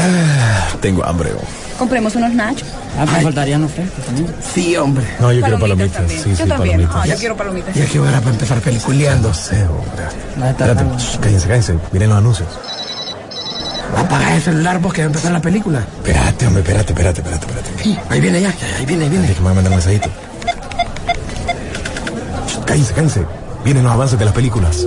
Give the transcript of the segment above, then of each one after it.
Ah, tengo hambre. oh. Compremos unos nachos. Ah, me faltarían los frescos también. Sí, hombre. No, yo quiero palomitas. Sí, yo sí, también. palomitas. Ah, yo quiero palomitas. Ya que hora para empezar peliculeando. No sé, hombre. No está Espérate, cállense, cállense. Miren los anuncios. Apaga el celular vos que va a empezar la película. Espérate, hombre, espérate, espérate, espérate, espérate. Sí, ahí viene ya, ahí viene, ahí viene. Déjame mandar un mensajito. Cállense, cállense. Vienen los avances de las películas.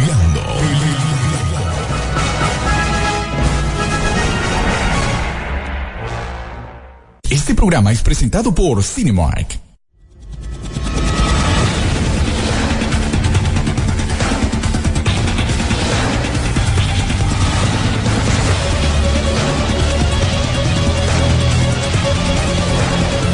Este programa es presentado por Cinemark.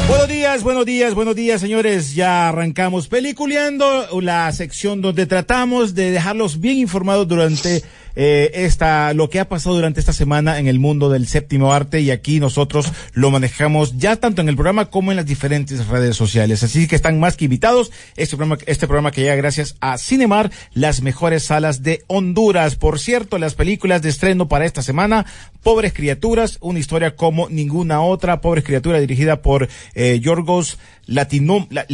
Buenos días, buenos días, buenos días, señores. Ya arrancamos peliculeando la sección donde tratamos de dejarlos bien informados durante eh, esta lo que ha pasado durante esta semana en el mundo del séptimo arte y aquí nosotros lo manejamos ya tanto en el programa como en las diferentes redes sociales. Así que están más que invitados. Este programa, este programa que llega gracias a Cinemar, las mejores salas de Honduras. Por cierto, las películas de estreno para esta semana, Pobres Criaturas, una historia como ninguna otra. Pobres Criaturas dirigida por eh, Yorgos Latino, la.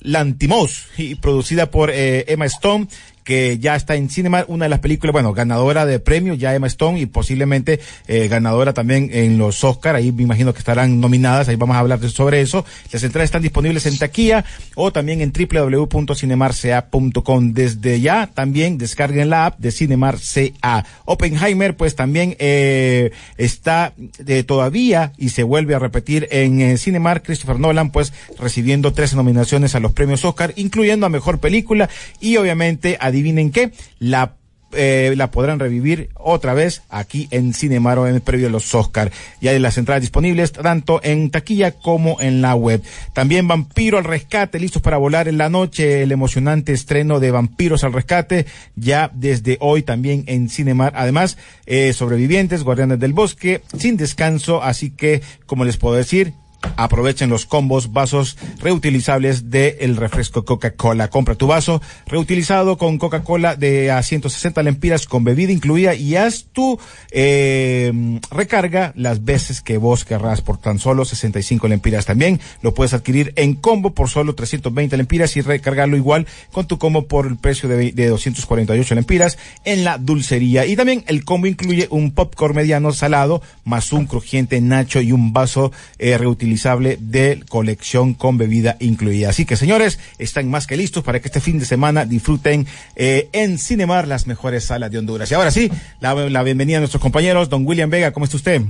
Lantimos y producida por eh, Emma Stone que ya está en Cinema, una de las películas, bueno, ganadora de premio, ya Emma Stone, y posiblemente eh, ganadora también en los Oscar, ahí me imagino que estarán nominadas, ahí vamos a hablar sobre eso. Las entradas están disponibles en taquilla o también en www.cinemarca.com. Desde ya también descarguen la app de Cinemar CA. Oppenheimer, pues también eh, está eh, todavía y se vuelve a repetir en Cinemar, Christopher Nolan, pues recibiendo 13 nominaciones a los premios Oscar, incluyendo a Mejor Película y obviamente, adivinen qué, la eh, la podrán revivir otra vez aquí en Cinemaro en el previo a los Oscar. Ya hay las entradas disponibles tanto en taquilla como en la web. También Vampiro al Rescate, listos para volar en la noche, el emocionante estreno de Vampiros al Rescate, ya desde hoy también en Cinemar. Además, eh, sobrevivientes, guardianes del bosque, sin descanso, así que, como les puedo decir, Aprovechen los combos, vasos reutilizables del refresco Coca-Cola. Compra tu vaso reutilizado con Coca-Cola de a 160 lempiras con bebida incluida y haz tu eh, recarga las veces que vos querrás por tan solo 65 lempiras. También lo puedes adquirir en combo por solo 320 lempiras y recargarlo igual con tu combo por el precio de, de 248 lempiras en la dulcería. Y también el combo incluye un popcorn mediano salado más un crujiente nacho y un vaso eh, reutilizable de colección con bebida incluida. Así que señores, están más que listos para que este fin de semana disfruten eh, en Cinemar las mejores salas de Honduras. Y ahora sí, la, la bienvenida a nuestros compañeros. Don William Vega, ¿cómo está usted?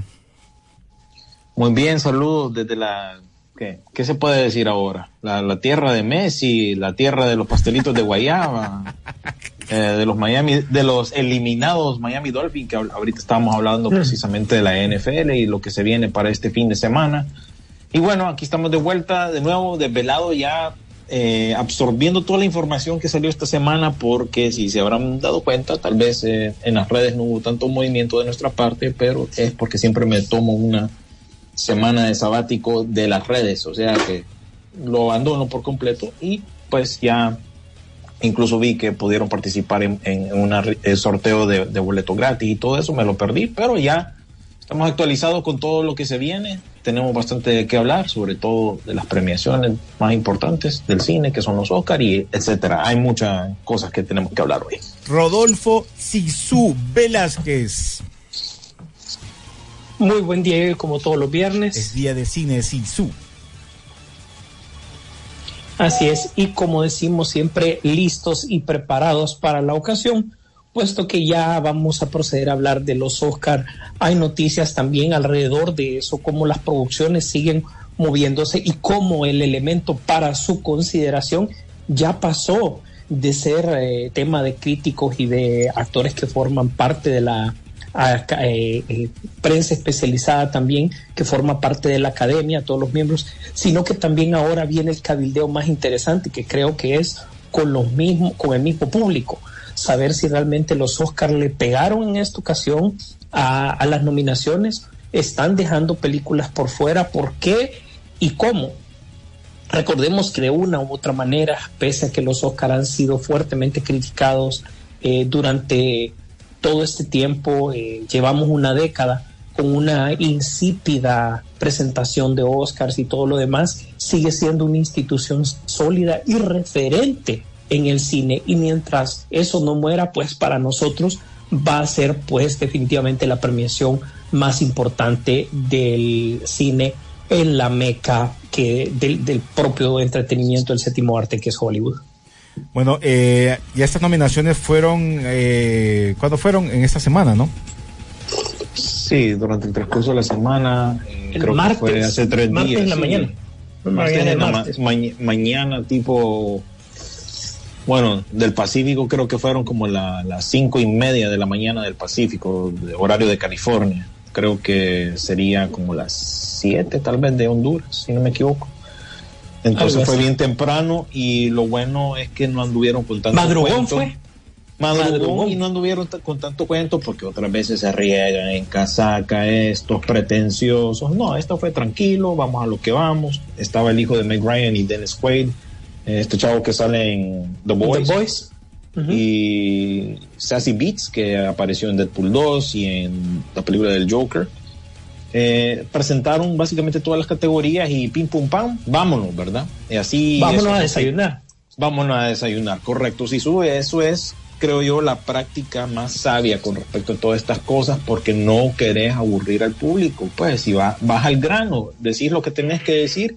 Muy bien, saludos desde la... ¿Qué, qué se puede decir ahora? La, la tierra de Messi, la tierra de los pastelitos de Guayaba, eh, de los Miami, de los eliminados Miami Dolphins, que ahor- ahorita estábamos hablando precisamente de la NFL y lo que se viene para este fin de semana. Y bueno, aquí estamos de vuelta, de nuevo, desvelado ya, eh, absorbiendo toda la información que salió esta semana, porque si se habrán dado cuenta, tal vez eh, en las redes no hubo tanto movimiento de nuestra parte, pero es porque siempre me tomo una semana de sabático de las redes, o sea que lo abandono por completo y pues ya incluso vi que pudieron participar en, en un sorteo de, de gratis y todo eso, me lo perdí, pero ya estamos actualizados con todo lo que se viene, tenemos bastante que hablar, sobre todo de las premiaciones más importantes del cine, que son los Oscar y etcétera. Hay muchas cosas que tenemos que hablar hoy. Rodolfo Sisu Velázquez. Muy buen día, como todos los viernes. Es día de cine Sisu. Así es, y como decimos siempre, listos y preparados para la ocasión, puesto que ya vamos a proceder a hablar de los Oscar. Hay noticias también alrededor de eso, cómo las producciones siguen moviéndose y cómo el elemento para su consideración ya pasó de ser eh, tema de críticos y de actores que forman parte de la eh, eh, prensa especializada también que forma parte de la academia, todos los miembros, sino que también ahora viene el cabildeo más interesante que creo que es con los mismos, con el mismo público, saber si realmente los Oscars le pegaron en esta ocasión a, las nominaciones, están dejando películas por fuera, ¿por qué y cómo? Recordemos que de una u otra manera, pese a que los Oscar han sido fuertemente criticados eh, durante todo este tiempo, eh, llevamos una década con una insípida presentación de Oscars y todo lo demás, sigue siendo una institución sólida y referente en el cine. Y mientras eso no muera, pues para nosotros va a ser pues definitivamente la premiación más importante del cine en la meca que del, del propio entretenimiento del séptimo arte que es Hollywood. Bueno, eh, ya estas nominaciones fueron, eh, ¿cuándo fueron? En esta semana, ¿no? Sí, durante el transcurso de la semana, eh, El creo martes, que fue hace tres martes días. en la sí. mañana. Martes Mañana, en la ma- martes. maña- mañana, tipo, bueno, del Pacífico creo que fueron como la- las cinco y media de la mañana del Pacífico, de horario de California. Creo que sería como las siete tal vez de Honduras, si no me equivoco. Entonces fue bien temprano y lo bueno es que no anduvieron con tanto Madrugón cuento. fue. Madrugón, Madrugón. y no anduvieron con tanto cuento porque otras veces se riegan en casaca estos pretenciosos. No, esto fue tranquilo, vamos a lo que vamos. Estaba el hijo de Meg Ryan y Dennis Quaid, este chavo que sale en The Boys. The Boys. Ujú. Y Sassy Beats, que apareció en Deadpool 2 y en la película del Joker. Eh, presentaron básicamente todas las categorías y pim pum pam, vámonos, ¿verdad? Y así. Vámonos a desayunar. Vámonos a desayunar, correcto. Si sube eso es, creo yo, la práctica más sabia con respecto a todas estas cosas, porque no querés aburrir al público. Pues si va, vas al grano, decís lo que tenés que decir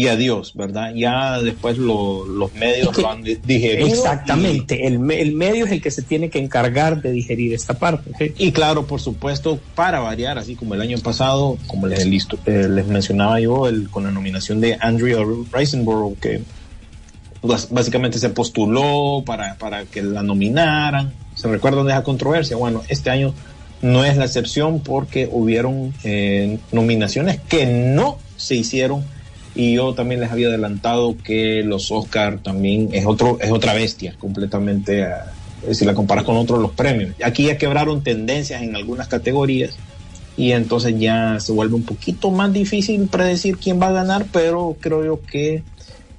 y adiós, ¿verdad? Ya después lo- los medios Es que- lo han di- digerido. Exactamente. El, el medio es el que se tiene que encargar de digerir esta parte. Y, claro, por supuesto, para variar, así como el año pasado, como les, eh, les mencionaba yo, el, con la nominación de Andrea Riseborough, que básicamente se postuló para, para que la nominaran. ¿Se recuerdan de esa controversia? Bueno, este año no es la excepción porque hubieron eh, nominaciones que no se hicieron y yo también les había adelantado que los Oscar también es otro es otra bestia completamente ah, si la comparas con otros los premios aquí ya quebraron tendencias en algunas categorías y entonces ya se vuelve un poquito más difícil predecir quién va a ganar pero creo yo que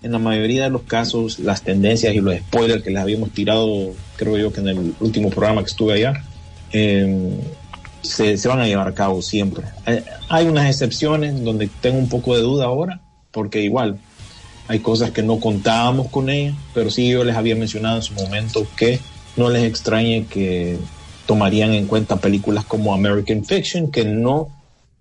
en la mayoría de los casos las tendencias y los spoilers que les habíamos tirado creo yo que en el último programa que estuve allá eh, se, se van a llevar a cabo siempre. Eh, hay unas excepciones donde tengo un poco de duda ahora, porque igual hay cosas que no contábamos con ellas, pero sí yo les había mencionado en su momento que no les extrañe que tomarían en cuenta películas como American Fiction, que no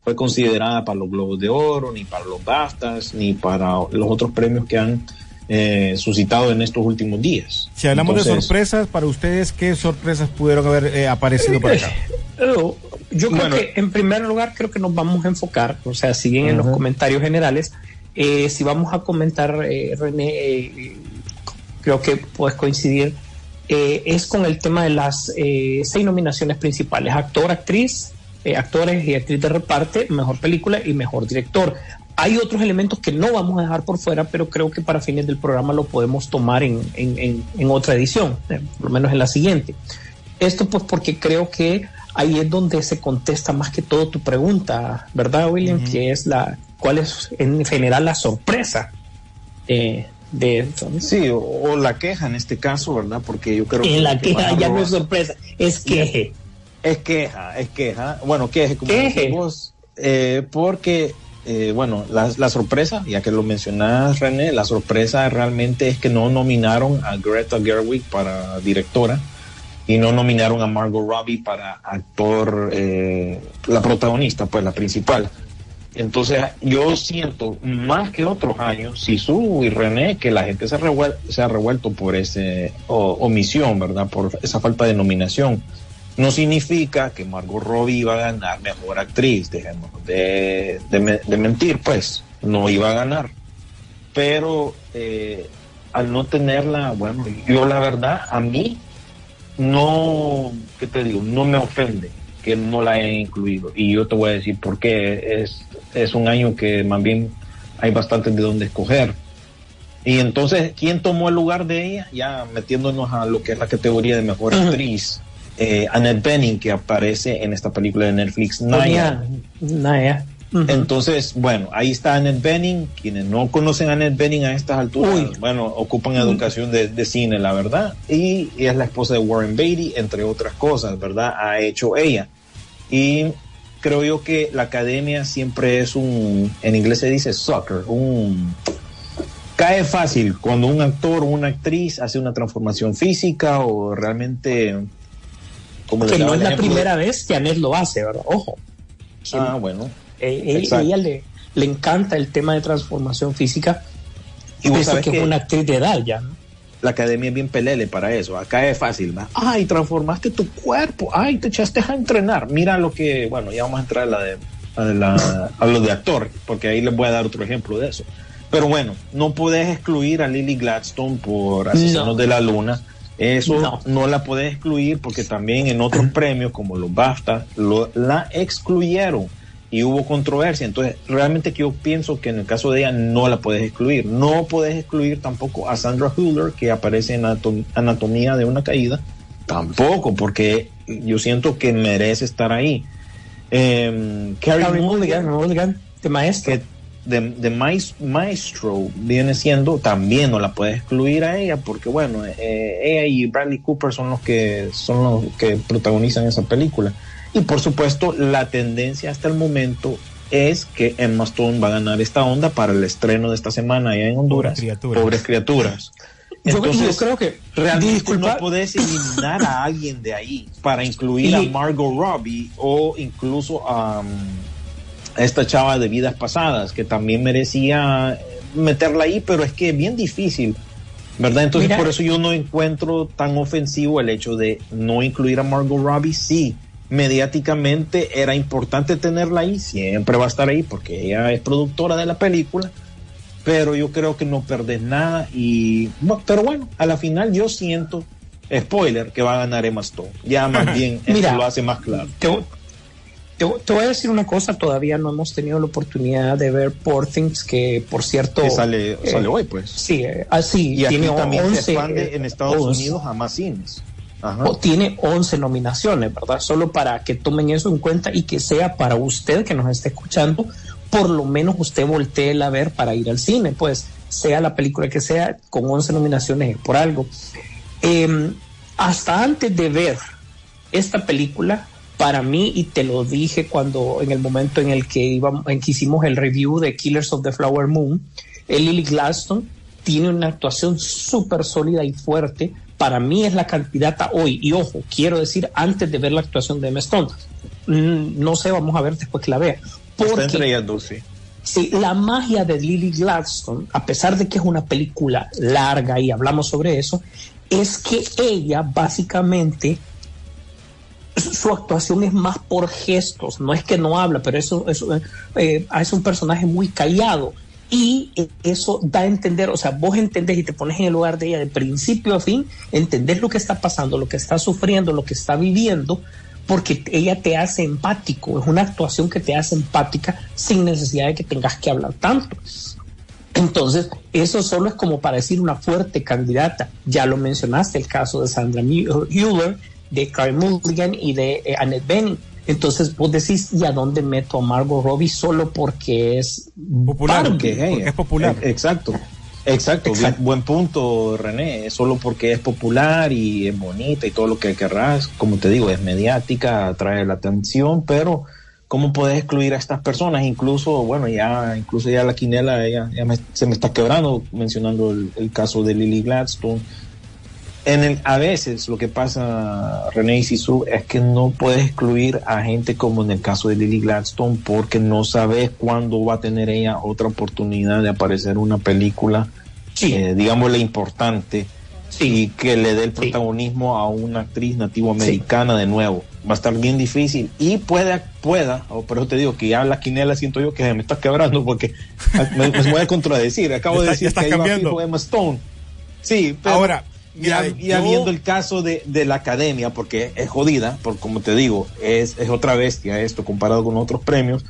fue considerada para los Globos de Oro, ni para los BAFTAs, ni para los otros premios que han eh, suscitado en estos últimos días. Si hablamos de sorpresas, para ustedes, ¿qué sorpresas pudieron haber eh, aparecido por acá? Pero yo creo Bueno. que en primer lugar creo que nos vamos a enfocar, o sea, si bien en los comentarios generales, eh, si vamos a comentar, eh, René, eh, creo que puedes coincidir, eh, es con el tema de las eh, seis nominaciones principales, actor, actriz, actores y actriz de reparte, mejor película y mejor director. Hay otros elementos que no vamos a dejar por fuera, pero creo que para fines del programa lo podemos tomar en, en- en- en otra edición, por lo menos en la siguiente. Esto pues porque creo que ahí es donde se contesta más que todo tu pregunta, ¿verdad, William? Que es la, ¿cuál es en general la sorpresa eh, de. Sí, o, o la queja en este caso, ¿verdad? Porque yo creo En la que queja ya no es sorpresa, es queje. Es queja, es queja. Bueno, queje, como Queje. vos, eh, porque, eh, bueno, la, la sorpresa, ya que lo mencionas, René, la sorpresa realmente es que no nominaron a Greta Gerwig para directora y no nominaron a Margot Robbie para actor, eh, la protagonista, pues la principal. Entonces, yo siento más que otros años, Sisu y René, que la gente se, ha revuelto por esa omisión, ¿verdad? Por esa falta de nominación. No significa que Margot Robbie iba a ganar mejor actriz, dejemos de, de mentir, pues, no iba a ganar. Pero eh, al no tenerla, bueno, yo la verdad, a mí no, ¿qué te digo? No me ofende que no la hayan incluido. Y yo te voy a decir por qué. Es, es un año que más bien hay bastante de dónde escoger. Y entonces, ¿quién tomó el lugar de ella? Ya metiéndonos a lo que es la categoría de mejor actriz. Eh, Annette Bening, que aparece en esta película de Netflix, Naya. Naya. Entonces, bueno, ahí está Annette Bening. Quienes no conocen a Annette Bening a estas alturas, Uy. bueno, ocupan educación de, de cine, la verdad. Y, es la esposa de Warren Beatty, entre otras cosas, ¿verdad? Ha hecho ella. Y creo yo que la academia siempre es un, en inglés se dice sucker, un... Cae fácil cuando un actor o una actriz hace una transformación física o realmente... Como que no es la primera vez que Anet lo hace, ¿verdad? Ojo. Ah, bueno. Eh, eh, ella le, le encanta el tema de transformación física. Y vos eso sabés que es que- una actriz de edad ya, ¿no? la academia es bien pelele para eso. Acá es fácil, ¿va? Ay, transformaste tu cuerpo. Ay, te echaste a entrenar. Mira lo que, bueno, ya vamos a entrar a la de, a la- a lo de actor, porque ahí les voy a dar otro ejemplo de eso. Pero bueno, no puedes excluir a Lily Gladstone por Asesinos No. de la Luna. Eso No. no. la puedes excluir porque también en otros premios como los BAFTA lo, la excluyeron y hubo controversia. Entonces, realmente que yo pienso que en el caso de ella no la puedes excluir. No puedes excluir tampoco a Sandra Hüller, que aparece en Anatom- Anatomía de una caída. Tampoco, porque yo siento que merece estar ahí. Eh, Carey Carey Mulligan, Mulligan, de maestro. que de, de mais- maestro viene siendo, también no la puedes excluir a ella, porque bueno, eh, ella y Bradley Cooper son los que son los que protagonizan esa película. Y por supuesto, la tendencia hasta el momento es que Emma Stone va a ganar esta onda para el estreno de esta semana allá en Honduras. Pobres criaturas. Pobres criaturas. Yo- Entonces, yo creo que realmente disculpa- no puedes eliminar a alguien de ahí para incluir a Margot Robbie o incluso a, um, a esta chava de vidas pasadas que también merecía meterla ahí, pero es que es bien difícil, ¿verdad? Entonces Mira- por eso yo no encuentro tan ofensivo el hecho de no incluir a Margot Robbie. Sí, mediáticamente era importante tenerla ahí, siempre va a estar ahí porque ella es productora de la película pero yo creo que no perdés nada y bu- pero bueno, a la final yo siento spoiler que va a ganar Emma Stone. Ya más bien eso Mira. lo hace más claro. te, te- te voy a decir una cosa, todavía no hemos tenido la oportunidad de ver Poor Things, que por cierto... Que sale, eh, sale hoy pues. Sí, eh, así, Y aquí tiene también 11, se expande en Estados 11. Unidos a más cines. O tiene 11 nominaciones, ¿verdad? Solo para que tomen eso en cuenta y que sea para usted que nos esté escuchando, por lo menos usted voltee a ver para ir al cine, pues sea la película que sea, con 11 nominaciones es por algo. Eh, hasta antes de ver esta película, para mí, y te lo dije cuando en el momento en el que, íbamos, en que hicimos el review de Killers of the Flower Moon, Lily Gladstone tiene una actuación súper sólida y fuerte. Para mí es la candidata hoy. Y ojo, quiero decir, antes de ver la actuación de Emma Stone, mm, no sé, vamos a ver después que la vea. Está Porque entre ellas dos, sí. Sí, la magia de Lily Gladstone, a pesar de que es una película larga y hablamos sobre eso, es que ella básicamente su su actuación es más por gestos, no es que no habla, pero eso, eso eh, es un personaje muy callado y eso da a entender, o sea, vos entendés y te pones en el lugar de ella de principio a fin, entendés lo que está pasando, lo que está sufriendo, lo que está viviendo, porque ella te hace empático, es una actuación que te hace empática sin necesidad de que tengas que hablar tanto. Entonces, eso solo es como para decir una fuerte candidata. Ya lo mencionaste, el caso de Sandra Hüller, de Carey Mulligan y de eh, Annette Bening. Entonces, vos decís, ¿y a dónde meto a Margot Robbie solo porque es Popular, porque, porque es popular. Eh, Exacto. Exacto, Exacto. Bien- buen punto, René. Solo porque es popular y es bonita y todo lo que querrás. Como te digo, es mediática, atrae la atención, pero ¿cómo puedes excluir a estas personas? Incluso, bueno, ya, incluso ya la quinela ya, ya me- se me está quebrando mencionando el, el caso de Lily Gladstone. En el, a veces lo que pasa, René y Sisu, es que no puedes excluir a gente como en el caso de Lily Gladstone porque no sabes cuándo va a tener ella otra oportunidad de aparecer en una película, Sí. eh, digámosle, importante Sí. y que le dé el Sí. protagonismo a una actriz nativoamericana de nuevo. Va a estar bien difícil y pueda, pueda, pero te digo que ya la quinela siento yo que se me está quebrando porque me, me voy a contradecir. Acabo de decir que cambiando. fijo Emma Stone. Sí, pero Ahora, Mira, ya, ya yo- viendo el caso de, de la academia, porque es jodida, porque como te digo, es, es otra bestia esto comparado con otros premios,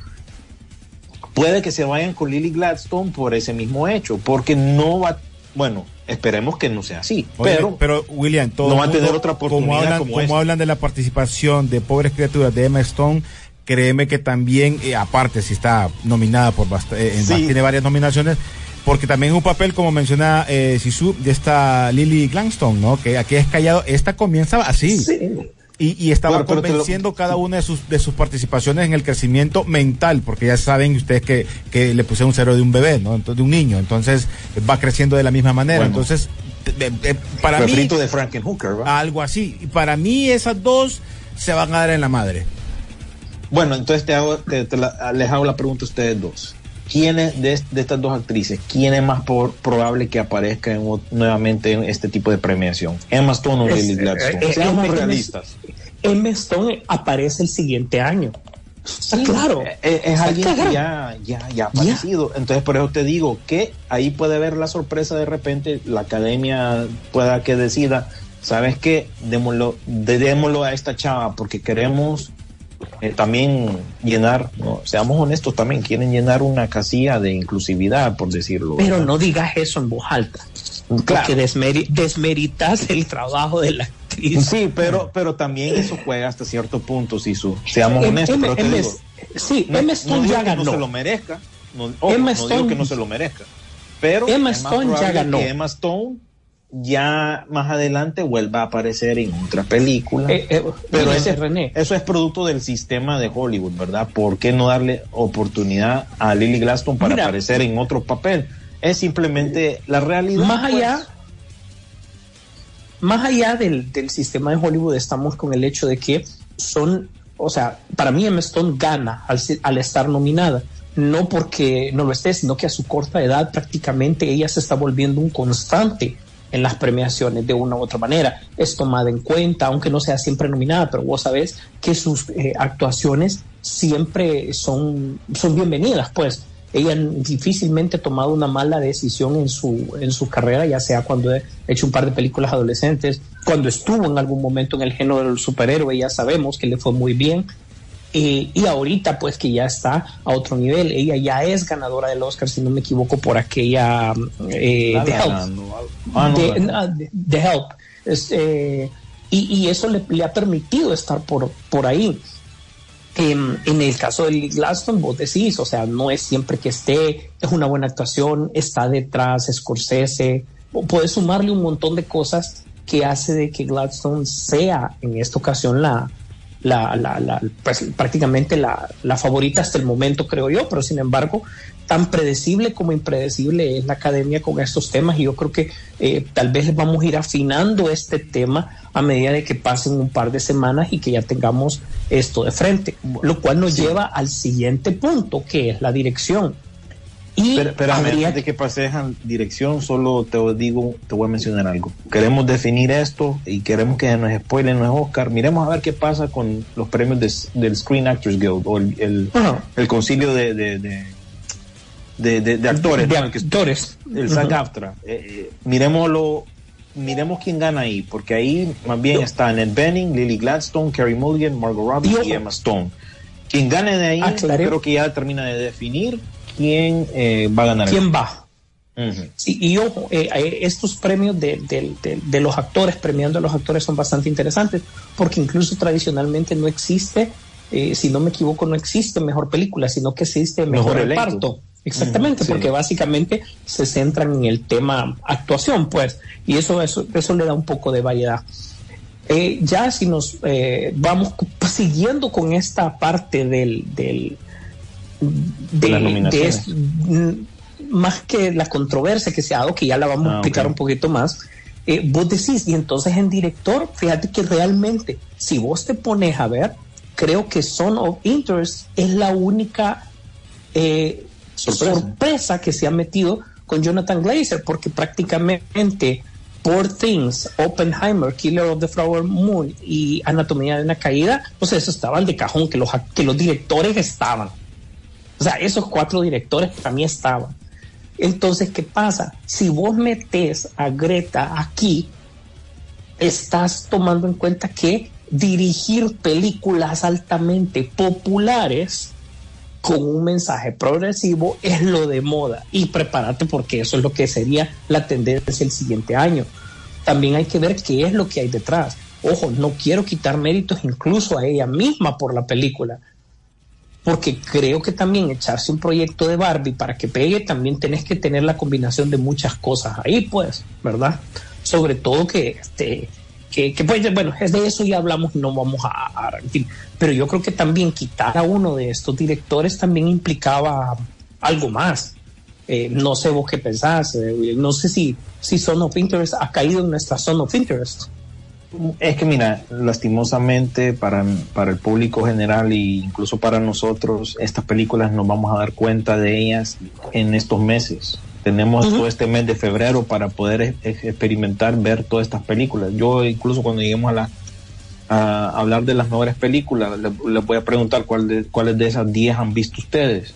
puede que se vayan con Lily Gladstone por ese mismo hecho, porque no va, bueno, esperemos que no sea así, Oye, pero, pero William, todo no va a tener otra como oportunidad hablan, como como esta. hablan de la participación de pobres criaturas de Emma Stone, créeme que también, eh, aparte si está nominada por bast- eh, Sí. tiene varias nominaciones, porque también es un papel, como menciona eh, Sisu, de esta Lily Gladstone, ¿no? Que aquí es callado, esta comienza así. Y, y estaba lo- convenciendo cada una de sus, de sus participaciones en el crecimiento mental, porque ya saben ustedes que, que le puse un cero de un bebé, ¿no? Entonces, de un niño, entonces va creciendo de la misma manera. Bueno. entonces, de- de- para mí, refrito de Frankenhooker, ¿va? algo así. Y para mí esas dos se van a dar en la madre. Bueno, entonces te hago, te- te la- les hago la pregunta a ustedes dos. ¿Quiénes de, de estas dos actrices, quién es más por- probable que aparezca en nuevamente en este tipo de premiación? ¿Emma Stone o Lily Gladstone? eh, eh, Seamos Emma- realistas. Emma Stone aparece el siguiente año. Está claro. Eh, eh, es Está alguien que ya, ya, ya ha aparecido. Entonces, por eso te digo que ahí puede haber la sorpresa de repente, la academia pueda que decida, ¿sabes qué? Démoslo, démoslo a esta chava porque queremos eh, también llenar, ¿no? seamos honestos, también quieren llenar una casilla de inclusividad, por decirlo. Pero ¿verdad? no digas eso en voz alta. Claro. Porque desmeri- desmeritas el trabajo de la actriz. Sí, pero, pero también eso juega hasta cierto punto, Sisu. Seamos Em- honestos, Emma- pero te Emma- digo, sí, no, Emma no Stone ya que no ganó. se lo merezca. No, ojo, Emma no digo Stone- que no se lo merezca. Pero Emma Stone ya ganó. que Emma Stone ya más adelante vuelva a aparecer en otra película. Eh, eh, pero ese- René. eso es producto del sistema de Hollywood, ¿verdad? ¿Por qué no darle oportunidad a Lily Gladstone para Mira. aparecer en otro papel? Es simplemente la realidad. Más pues. allá, más allá del, del sistema de Hollywood, estamos con el hecho de que son, o sea, para mí Emma Stone gana al, al estar nominada. No porque no lo esté, sino que a su corta edad prácticamente ella se está volviendo un constante en las premiaciones de una u otra manera. Es tomada en cuenta, aunque no sea siempre nominada, pero vos sabés que sus eh, actuaciones siempre son, son bienvenidas, pues ella difícilmente ha tomado una mala decisión en su, en su carrera, ya sea cuando ha hecho un par de películas adolescentes, cuando estuvo en algún momento en el género del superhéroe, ya sabemos que le fue muy bien. Eh, y ahorita pues que ya está a otro nivel, ella ya es ganadora del Oscar, si no me equivoco, por aquella eh, La The La Help. No. Es, eh, y, y eso le, le ha permitido estar por, por ahí. En, en el caso de Lily Gladstone, vos decís, o sea, no es siempre que esté, es una buena actuación, está detrás, Scorsese, puedes sumarle un montón de cosas que hace de que Gladstone sea en esta ocasión la, la, la, la- pues, prácticamente la, la favorita hasta el momento, creo yo, pero sin embargo, tan predecible como impredecible es la academia con estos temas y yo creo que eh, tal vez vamos a ir afinando este tema a medida de que pasen un par de semanas y que ya tengamos esto de frente, lo cual nos lleva al siguiente punto, que es la dirección. Y Pero, pero habría antes de que pases a dirección, solo te digo, te voy a mencionar algo. Queremos definir esto y queremos que nos spoilen los Oscar. Miremos a ver qué pasa con los premios de- del Screen Actors Guild o el, el, el concilio de, de, de, de- de- de actores. de ¿no? El que- actores. el SAG-AFTRA. Eh, eh, miremoslo, miremos quién gana ahí, porque ahí más bien está Ned Benning, Lily Gladstone, Carrie Mulligan, Margot Robbie y Emma Stone. Quien gane de ahí, Aclaré. creo que ya termina de definir quién eh, va a ganar. ¿Quién va? Sí, y ojo, eh, eh, estos premios de, de- de- de los actores, premiando a los actores, son bastante interesantes, porque incluso tradicionalmente no existe, eh, si no me equivoco, no existe mejor película, sino que existe mejor, reparto. Exactamente, sí. porque básicamente se centran en el tema actuación, pues, y eso, eso, eso le da un poco de variedad. Eh, ya si nos vamos siguiendo con esta parte del, del De las nominaciones. mm, más que la controversia que se ha dado, que ya la vamos a Ah, explicar un poquito más, eh, vos decís, y entonces en director, fíjate que realmente, si vos te pones a ver, creo que Son of Interest es la única eh, Sorpresa. sorpresa. que se ha metido con Jonathan Glazer, porque prácticamente Poor Things, Oppenheimer, Killer of the Flower Moon y Anatomía de una Caída, pues eso estaban de cajón, que los, que los directores estaban. O sea, esos cuatro directores para mí estaban. Entonces, ¿qué pasa? Si vos metes a Greta aquí, estás tomando en cuenta que dirigir películas altamente populares con un mensaje progresivo es lo de moda y prepárate porque eso es lo que sería la tendencia el siguiente año. También hay que ver qué es lo que hay detrás. Ojo, no quiero quitar méritos incluso a ella misma por la película, porque creo que también echarse un proyecto de Barbie para que pegue, también tenés que tener la combinación de muchas cosas ahí, pues, ¿verdad? Sobre todo que, este, que, que pues, bueno, es de eso ya hablamos y no vamos a, pero yo creo que también quitar a uno de estos directores también implicaba algo más. Eh, no sé vos qué pensás, eh, no sé si, si Son of Interest ha caído en nuestra Son of Interest. Es que mira, lastimosamente para, para el público general e incluso para nosotros, estas películas nos vamos a dar cuenta de ellas en estos meses. Tenemos uh -huh. todo este mes de febrero para poder e experimentar, ver todas estas películas. Yo incluso cuando lleguemos a, la, a hablar de las mejores películas, les, les voy a preguntar cuál de, cuáles de esas 10 han visto ustedes.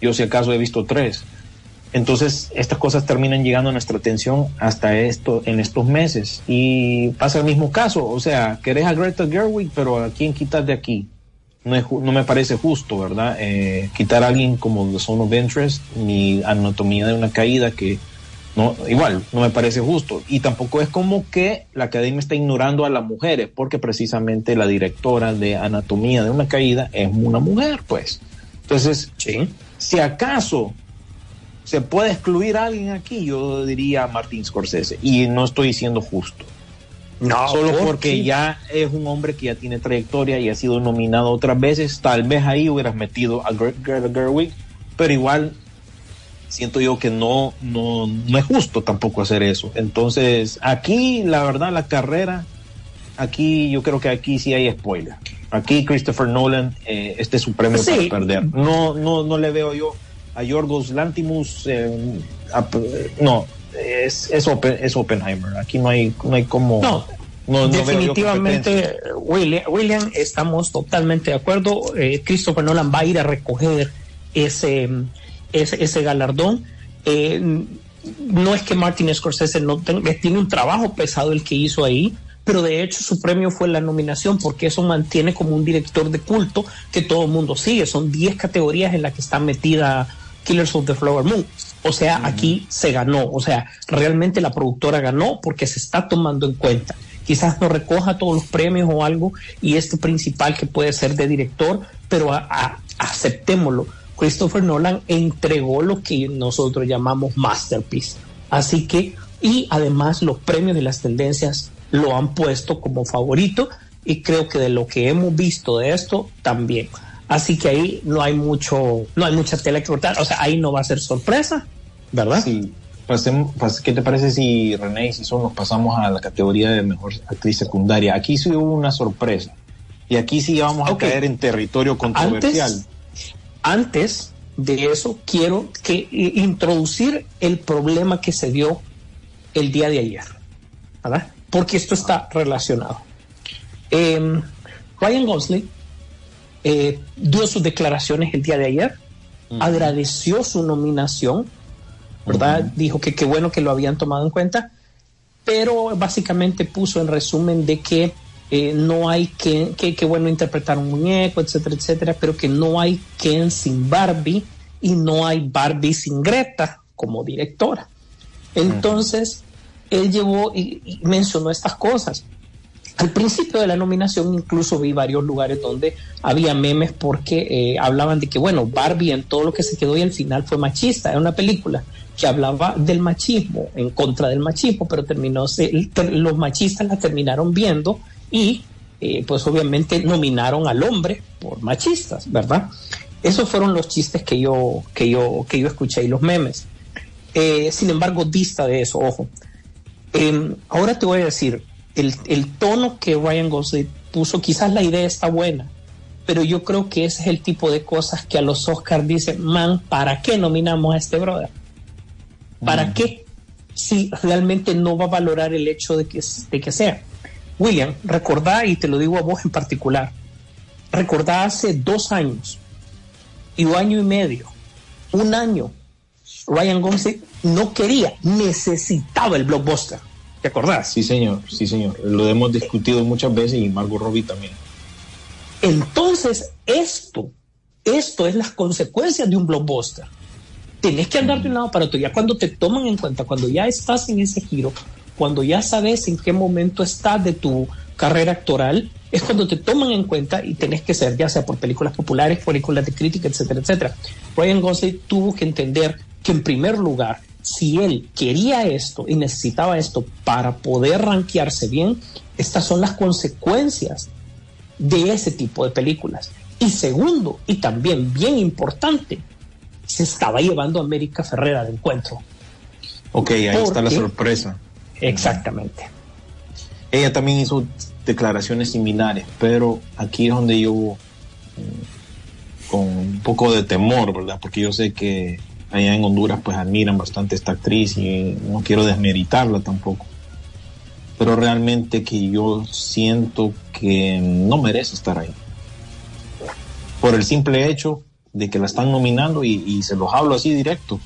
Yo si acaso he visto tres. Entonces, estas cosas terminan llegando a nuestra atención hasta esto, en estos meses. Y pasa el mismo caso. O sea, querés a Greta Gerwig, pero ¿a quién quitas de aquí? No, es, no me parece justo, ¿verdad? Eh, quitar a alguien como The Zone of Interest, ni Anatomía de una Caída, que no, igual, no me parece justo. Y tampoco es como que la academia está ignorando a las mujeres, porque precisamente la directora de Anatomía de una Caída es una mujer, pues. Entonces, ¿sí? si acaso se puede excluir a alguien aquí, yo diría Martín Scorsese. Y no estoy diciendo justo. No, solo porque ya es un hombre que ya tiene trayectoria y ha sido nominado otras veces. Tal vez ahí hubieras metido a Greta Gerwig, pero igual siento yo que no, no, no es justo tampoco hacer eso. Entonces, aquí, la verdad, la carrera, aquí yo creo que aquí sí hay spoiler. Aquí Christopher Nolan, eh, este es su premio sí. para perder. No, no, no le veo yo a Yorgos Lantimus, eh, a, no, es, es, Open, es, Oppenheimer. Aquí no hay, no hay como. No, no, no definitivamente, William, William, estamos totalmente de acuerdo. Eh, Christopher Nolan va a ir a recoger ese, ese, ese galardón. Eh, no es que Martin Scorsese no tenga, tiene un trabajo pesado el que hizo ahí, pero de hecho su premio fue la nominación porque eso mantiene como un director de culto que todo el mundo sigue. Son 10 categorías en las que está metida Killers of the Flower Moon. O sea, uh -huh. aquí se ganó. O sea, realmente la productora ganó porque se está tomando en cuenta. Quizás no recoja todos los premios o algo y este principal que puede ser de director, pero a, a, aceptémoslo. Christopher Nolan entregó lo que nosotros llamamos masterpiece. Así que, y además los premios de las tendencias lo han puesto como favorito y creo que de lo que hemos visto de esto también. Así que ahí no hay mucho, no hay mucha tela que cortar. O sea, ahí no va a ser sorpresa, ¿verdad? Sí. Pues, pues, ¿qué te parece si René y si son nos pasamos a la categoría de mejor actriz secundaria? Aquí sí hubo una sorpresa. Y aquí sí vamos okay. a caer en territorio controversial. Antes, antes de eso, quiero que introducir el problema que se dio el día de ayer, ¿verdad? Porque esto está relacionado. Eh, Ryan Gosling eh, dio sus declaraciones el día de ayer, uh -huh. agradeció su nominación, ¿verdad? Uh -huh. Dijo que qué bueno que lo habían tomado en cuenta, pero básicamente puso en resumen de que eh, no hay que, que, que, bueno interpretar un muñeco, etcétera, etcétera, pero que no hay Ken sin Barbie y no hay Barbie sin Greta como directora. Entonces, uh -huh. él llevó y, y mencionó estas cosas. Al principio de la nominación incluso vi varios lugares donde había memes porque eh, hablaban de que, bueno, Barbie en todo lo que se quedó y al final fue machista. Era una película que hablaba del machismo, en contra del machismo, pero terminó, los machistas la terminaron viendo y eh, pues obviamente nominaron al hombre por machistas, ¿verdad? Esos fueron los chistes que yo, que yo, que yo escuché y los memes. Eh, sin embargo, dista de eso, ojo. Eh, ahora te voy a decir, el, el, tono que Ryan Gosling puso, quizás la idea está buena, pero yo creo que ese es el tipo de cosas que a los Oscars dicen, man, ¿para qué nominamos a este brother? ¿Para mm. qué? Si realmente no va a valorar el hecho de que, de que sea. William, recordá, y te lo digo a vos en particular, recordá hace dos años y un año y medio, un año, Ryan Gosling no quería, necesitaba el blockbuster ¿Te acordás? Sí, señor, sí, señor. Lo hemos discutido muchas veces y Margot Robbie también. Entonces, esto, esto es las consecuencias de un blockbuster. Tenés que andar de un lado para otro. Ya cuando te toman en cuenta, cuando ya estás en ese giro, cuando ya sabes en qué momento estás de tu carrera actoral, es cuando te toman en cuenta y tenés que ser, ya sea por películas populares, películas de crítica, etcétera, etcétera. Ryan Gosling tuvo que entender que en primer lugar, si él quería esto y necesitaba esto para poder rankearse bien, estas son las consecuencias de ese tipo de películas. Y segundo, y también bien importante, se estaba llevando a América Ferrera de encuentro. Ok, ahí está la sorpresa. Exactamente. Ella también hizo declaraciones similares, pero aquí es donde yo, mm, con un poco de temor, ¿verdad? Porque yo sé que allá en Honduras pues admiran bastante esta actriz y no quiero desmeritarla tampoco. Pero realmente que yo siento que no merece estar ahí. Por el simple hecho de que la están nominando y, y se los hablo así directo.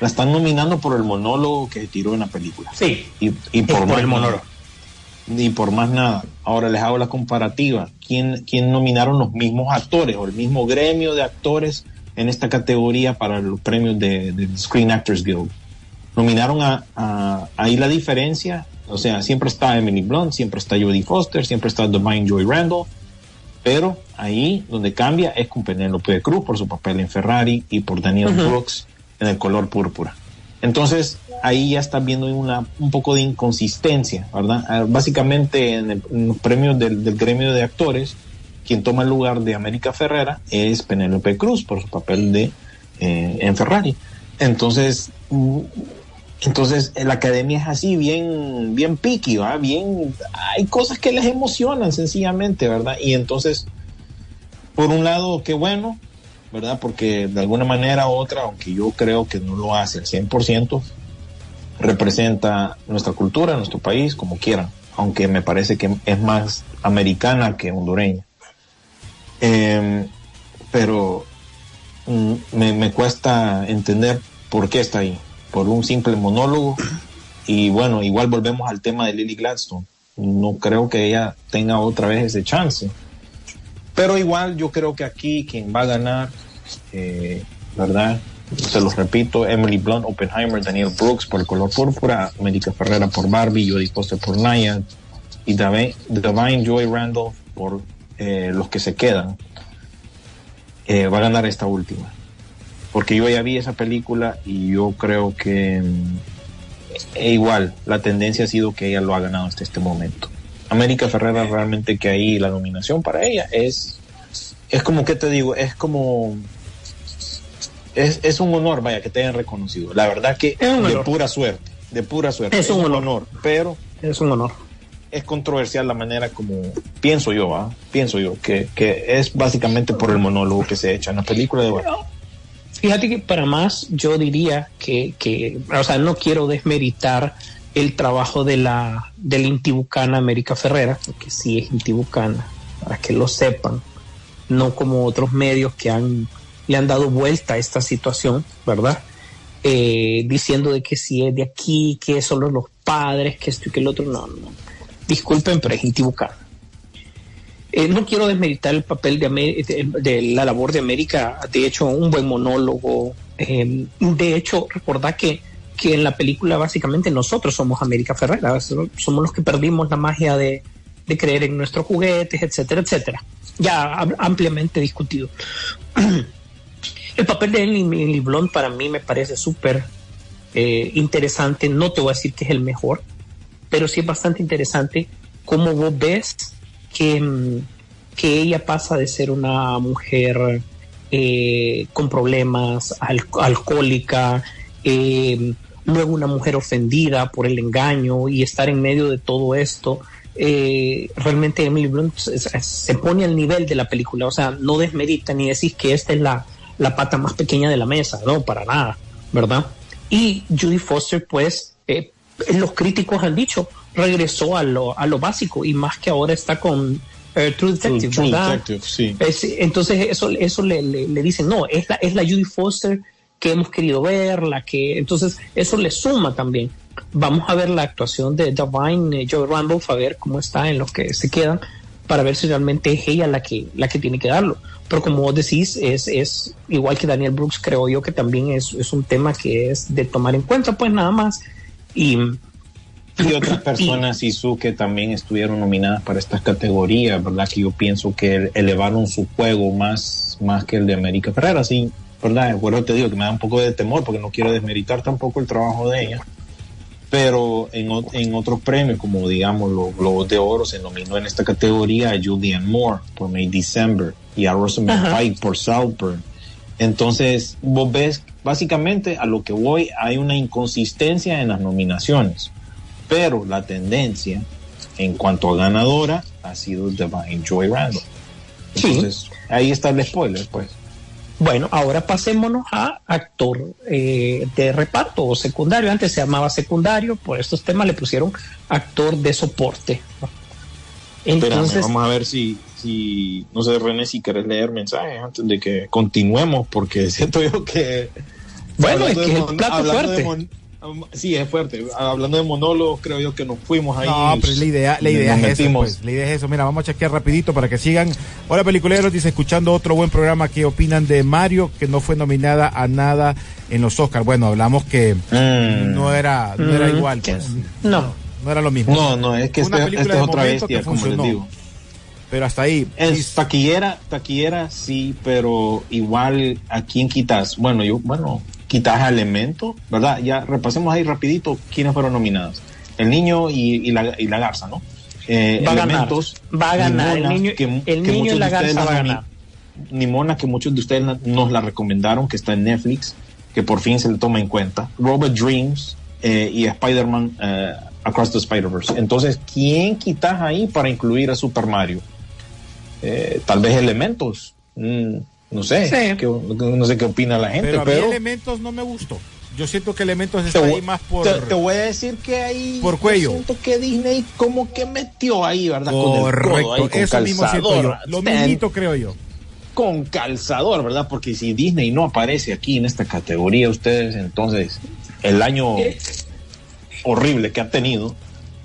La están nominando por el monólogo que tiró en la película. Sí, Y, y por, por más el monólogo. nada. Ni por más nada. Ahora les hago la comparativa. ¿Quién, quién nominaron los mismos actores o el mismo gremio de actores en esta categoría para los premios de, del Screen Actors Guild? Nominaron a, a- ahí la diferencia. O sea, siempre está Emily Blunt, siempre está Jodie Foster, siempre está Divine Joy Randall. Pero ahí donde cambia es con Penélope Cruz por su papel en Ferrari y por Daniel Brooks en el color púrpura. Entonces, ahí ya estás viendo una, un poco de inconsistencia, ¿verdad? Ah, Básicamente, en, el- en los premios del, del gremio de actores, quien toma el lugar de América Ferrera es Penélope Cruz por su papel de eh, en Ferrari. Entonces, mm, entonces la academia es así, bien, bien picky, ¿va? Bien, hay cosas que les emocionan sencillamente, ¿verdad? Y entonces, por un lado, qué bueno, ¿verdad? Porque de alguna manera u otra, aunque yo creo que no lo hace al 100%, representa nuestra cultura, nuestro país, como quieran, aunque me parece que es más americana que hondureña. Eh, pero mm, me, cuesta entender por qué está ahí, por un simple monólogo. Y bueno, igual volvemos al tema de Lily Gladstone. No creo que ella tenga otra vez ese chance. Pero igual yo creo que aquí quien va a ganar, eh, ¿verdad? Se los repito, Emily Blunt, Oppenheimer, Daniel Brooks por el color púrpura, América Ferrera por Barbie, Jodie Foster por Naya y Divine Joy Randall por eh, los que se quedan. Eh, va a ganar esta última. Porque yo ya vi esa película y yo creo que mm, e igual la tendencia ha sido que ella lo ha ganado hasta este momento. América Ferrera realmente que ahí la nominación para ella es es como que te digo, es como es, es un honor, vaya, que te hayan reconocido. La verdad que Es un de honor. pura suerte, de pura suerte. Es un honor. pero Es un honor. Es controversial la manera como pienso yo, ¿ah? pienso yo, que, que es básicamente por el monólogo que se echa en la película de bueno, Fíjate que para más yo diría que, que, o sea, no quiero desmeritar el trabajo de la, de intibucana América Ferrera, porque sí es intibucana, para que lo sepan, no como otros medios que han, le han dado vuelta a esta situación, ¿verdad? Eh, diciendo de que si es de aquí, que solo los padres, que esto y que el otro, no, no. Disculpen, pero es intibucana. Eh, no quiero desmeritar el papel de, la labor de América, de hecho, un buen monólogo. eh, de hecho, recordad que, que en la película básicamente nosotros somos América Ferrera, so- somos los que perdimos la magia de, creer en nuestros juguetes, etcétera, etcétera. Ya am- ampliamente discutido. el papel de Emily Blunt para mí me parece súper eh, interesante. No te voy a decir que es el mejor, pero sí es bastante interesante cómo vos ves que, mm, que ella pasa de ser una mujer eh, con problemas, al- alcohólica, eh, luego una mujer ofendida por el engaño y estar en medio de todo esto. eh, realmente Emily Blunt se, pone al nivel de la película, o sea, no desmerita ni decís que esta es la, la pata más pequeña de la mesa, no, para nada, ¿verdad? Y Judy Foster, pues, los críticos han dicho, regresó a lo, a lo básico y más que ahora está con eh, True Detective, True ¿verdad? Detective, sí. Es- entonces eso, eso le, le- le dicen, no, es la, es la Judy Foster que hemos querido ver, la que, entonces eso le suma también. Vamos a ver la actuación de Divine eh, Joy Randolph, a ver cómo está en los que se quedan, para ver si realmente es ella la que, la que tiene que darlo. Pero como vos decís, es, es igual que Daniel Brooks, creo yo que también es, es un tema que es de tomar en cuenta, pues nada más. Y, y otras personas, Isu, que también estuvieron nominadas para estas categorías, ¿verdad? Que yo pienso que elevaron su juego más, más que el de América Ferrera, sí, ¿verdad? Bueno, te digo que me da un poco de temor porque no quiero desmeritar tampoco el trabajo de ella. Pero en, en otros premios, como digamos los Globos de Oro, se nominó en esta categoría a Julianne Moore por May December y a Rosamund Pike por Saltburn. Entonces, vos ves, básicamente a lo que voy, hay una inconsistencia en las nominaciones pero la tendencia en cuanto a ganadora ha sido Divine Joy Randall. Entonces, ahí está el spoiler, pues. Bueno, ahora pasémonos a actor eh, de reparto o secundario. Antes se llamaba secundario, por estos temas le pusieron actor de soporte. Entonces, vamos a ver si, si, no sé, René, si quieres leer mensajes antes de que continuemos, porque siento yo que. Bueno, es que el plato fuerte. Sí, es fuerte. Hablando de monólogos, creo yo que nos fuimos ahí. No, pero la idea, la idea es eso, pues. La idea es eso. Mira, vamos a chequear rapidito para que sigan. Hola, peliculeros, dice, escuchando otro buen programa, ¿qué opinan de Mario, que no fue nominada a nada en los Oscars? Bueno, hablamos que mm. no era, no era Mm, igual, pues. No. No era lo mismo. No, no, es que Una este, película este es otra bestia, que como les funcionó. digo. Pero hasta ahí. Es taquillera, taquillera, sí, pero igual, ¿a quién quitas? Bueno, yo, bueno, quitas a Elemento, ¿verdad? Ya repasemos ahí rapidito quiénes fueron nominadas. El niño y, y la, y la garza, ¿no? Eh, Va a ganar. Elementos, Va a ganar. Nimona, el niño, que- el que niño y muchos la de ustedes garza va a ganar. Nimona, que muchos de ustedes nos la recomendaron, que está en Netflix, que por fin se le toma en cuenta. Robert Dreams eh, y Spider-Man eh, Across the Spider-Verse. Entonces, ¿quién quitas ahí para incluir a Super Mario? Eh, tal vez Elementos. Mm, no sé. Sí. qué- no sé qué opina la gente, Pero pero, a mí Elementos no me gustó. Yo siento que Elementos está voy- ahí más por... te- te voy a decir que ahí por cuello. yo siento que Disney como que metió ahí, ¿verdad? Con el Correcto, codo ahí, con eso mismo siento yo. calzador. Lo mismito creo yo. con calzador, ¿verdad? Porque si Disney no aparece aquí en esta categoría, ustedes, entonces el año horrible que ha tenido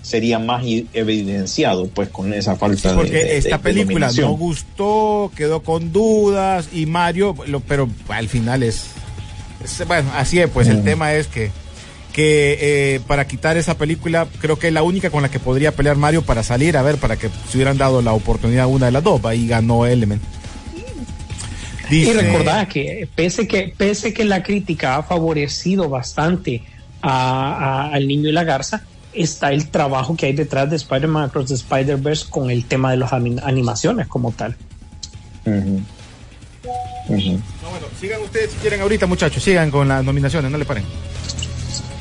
sería más evidenciado, pues, con esa falta de- Porque de, de- esta de película no gustó, quedó con dudas y Mario, lo- pero al final es, es- bueno, así es, pues el Mm. tema es que que eh, para quitar esa película creo que es la única con la que podría pelear Mario para salir, a ver, para que se hubieran dado la oportunidad a una de las dos, ahí ganó Element. Y recordad que pese que pese que la crítica ha favorecido bastante a- a- al niño y la garza, está el trabajo que hay detrás de Spider-Man Across the Spider-Verse con el tema de las ani- animaciones como tal. No, bueno, sigan ustedes si quieren ahorita, muchachos, sigan con las nominaciones, no le paren.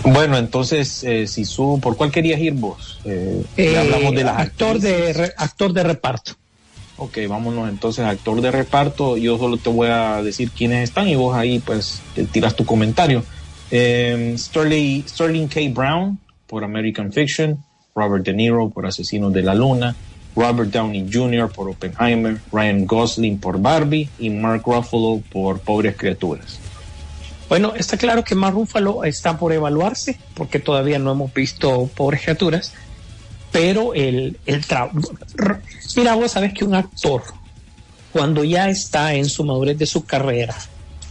Bueno, entonces, eh, Sisu, ¿por cuál querías ir vos? Eh, Eh, hablamos de las actor de re- actor de reparto. Ok, vámonos entonces, actor de reparto. Yo solo te voy a decir quiénes están y vos ahí pues te tiras tu comentario. Eh, Sterling, Sterling K. Brown por American Fiction, Robert De Niro por Asesinos de la Luna, Robert Downey Jr. por Oppenheimer, Ryan Gosling por Barbie y Mark Ruffalo por Pobres Criaturas. Bueno, está claro que Mark Ruffalo está por evaluarse porque todavía no hemos visto Pobres Criaturas, pero el, el tra- r- Mira, vos sabes que un actor, cuando ya está en su madurez de su carrera,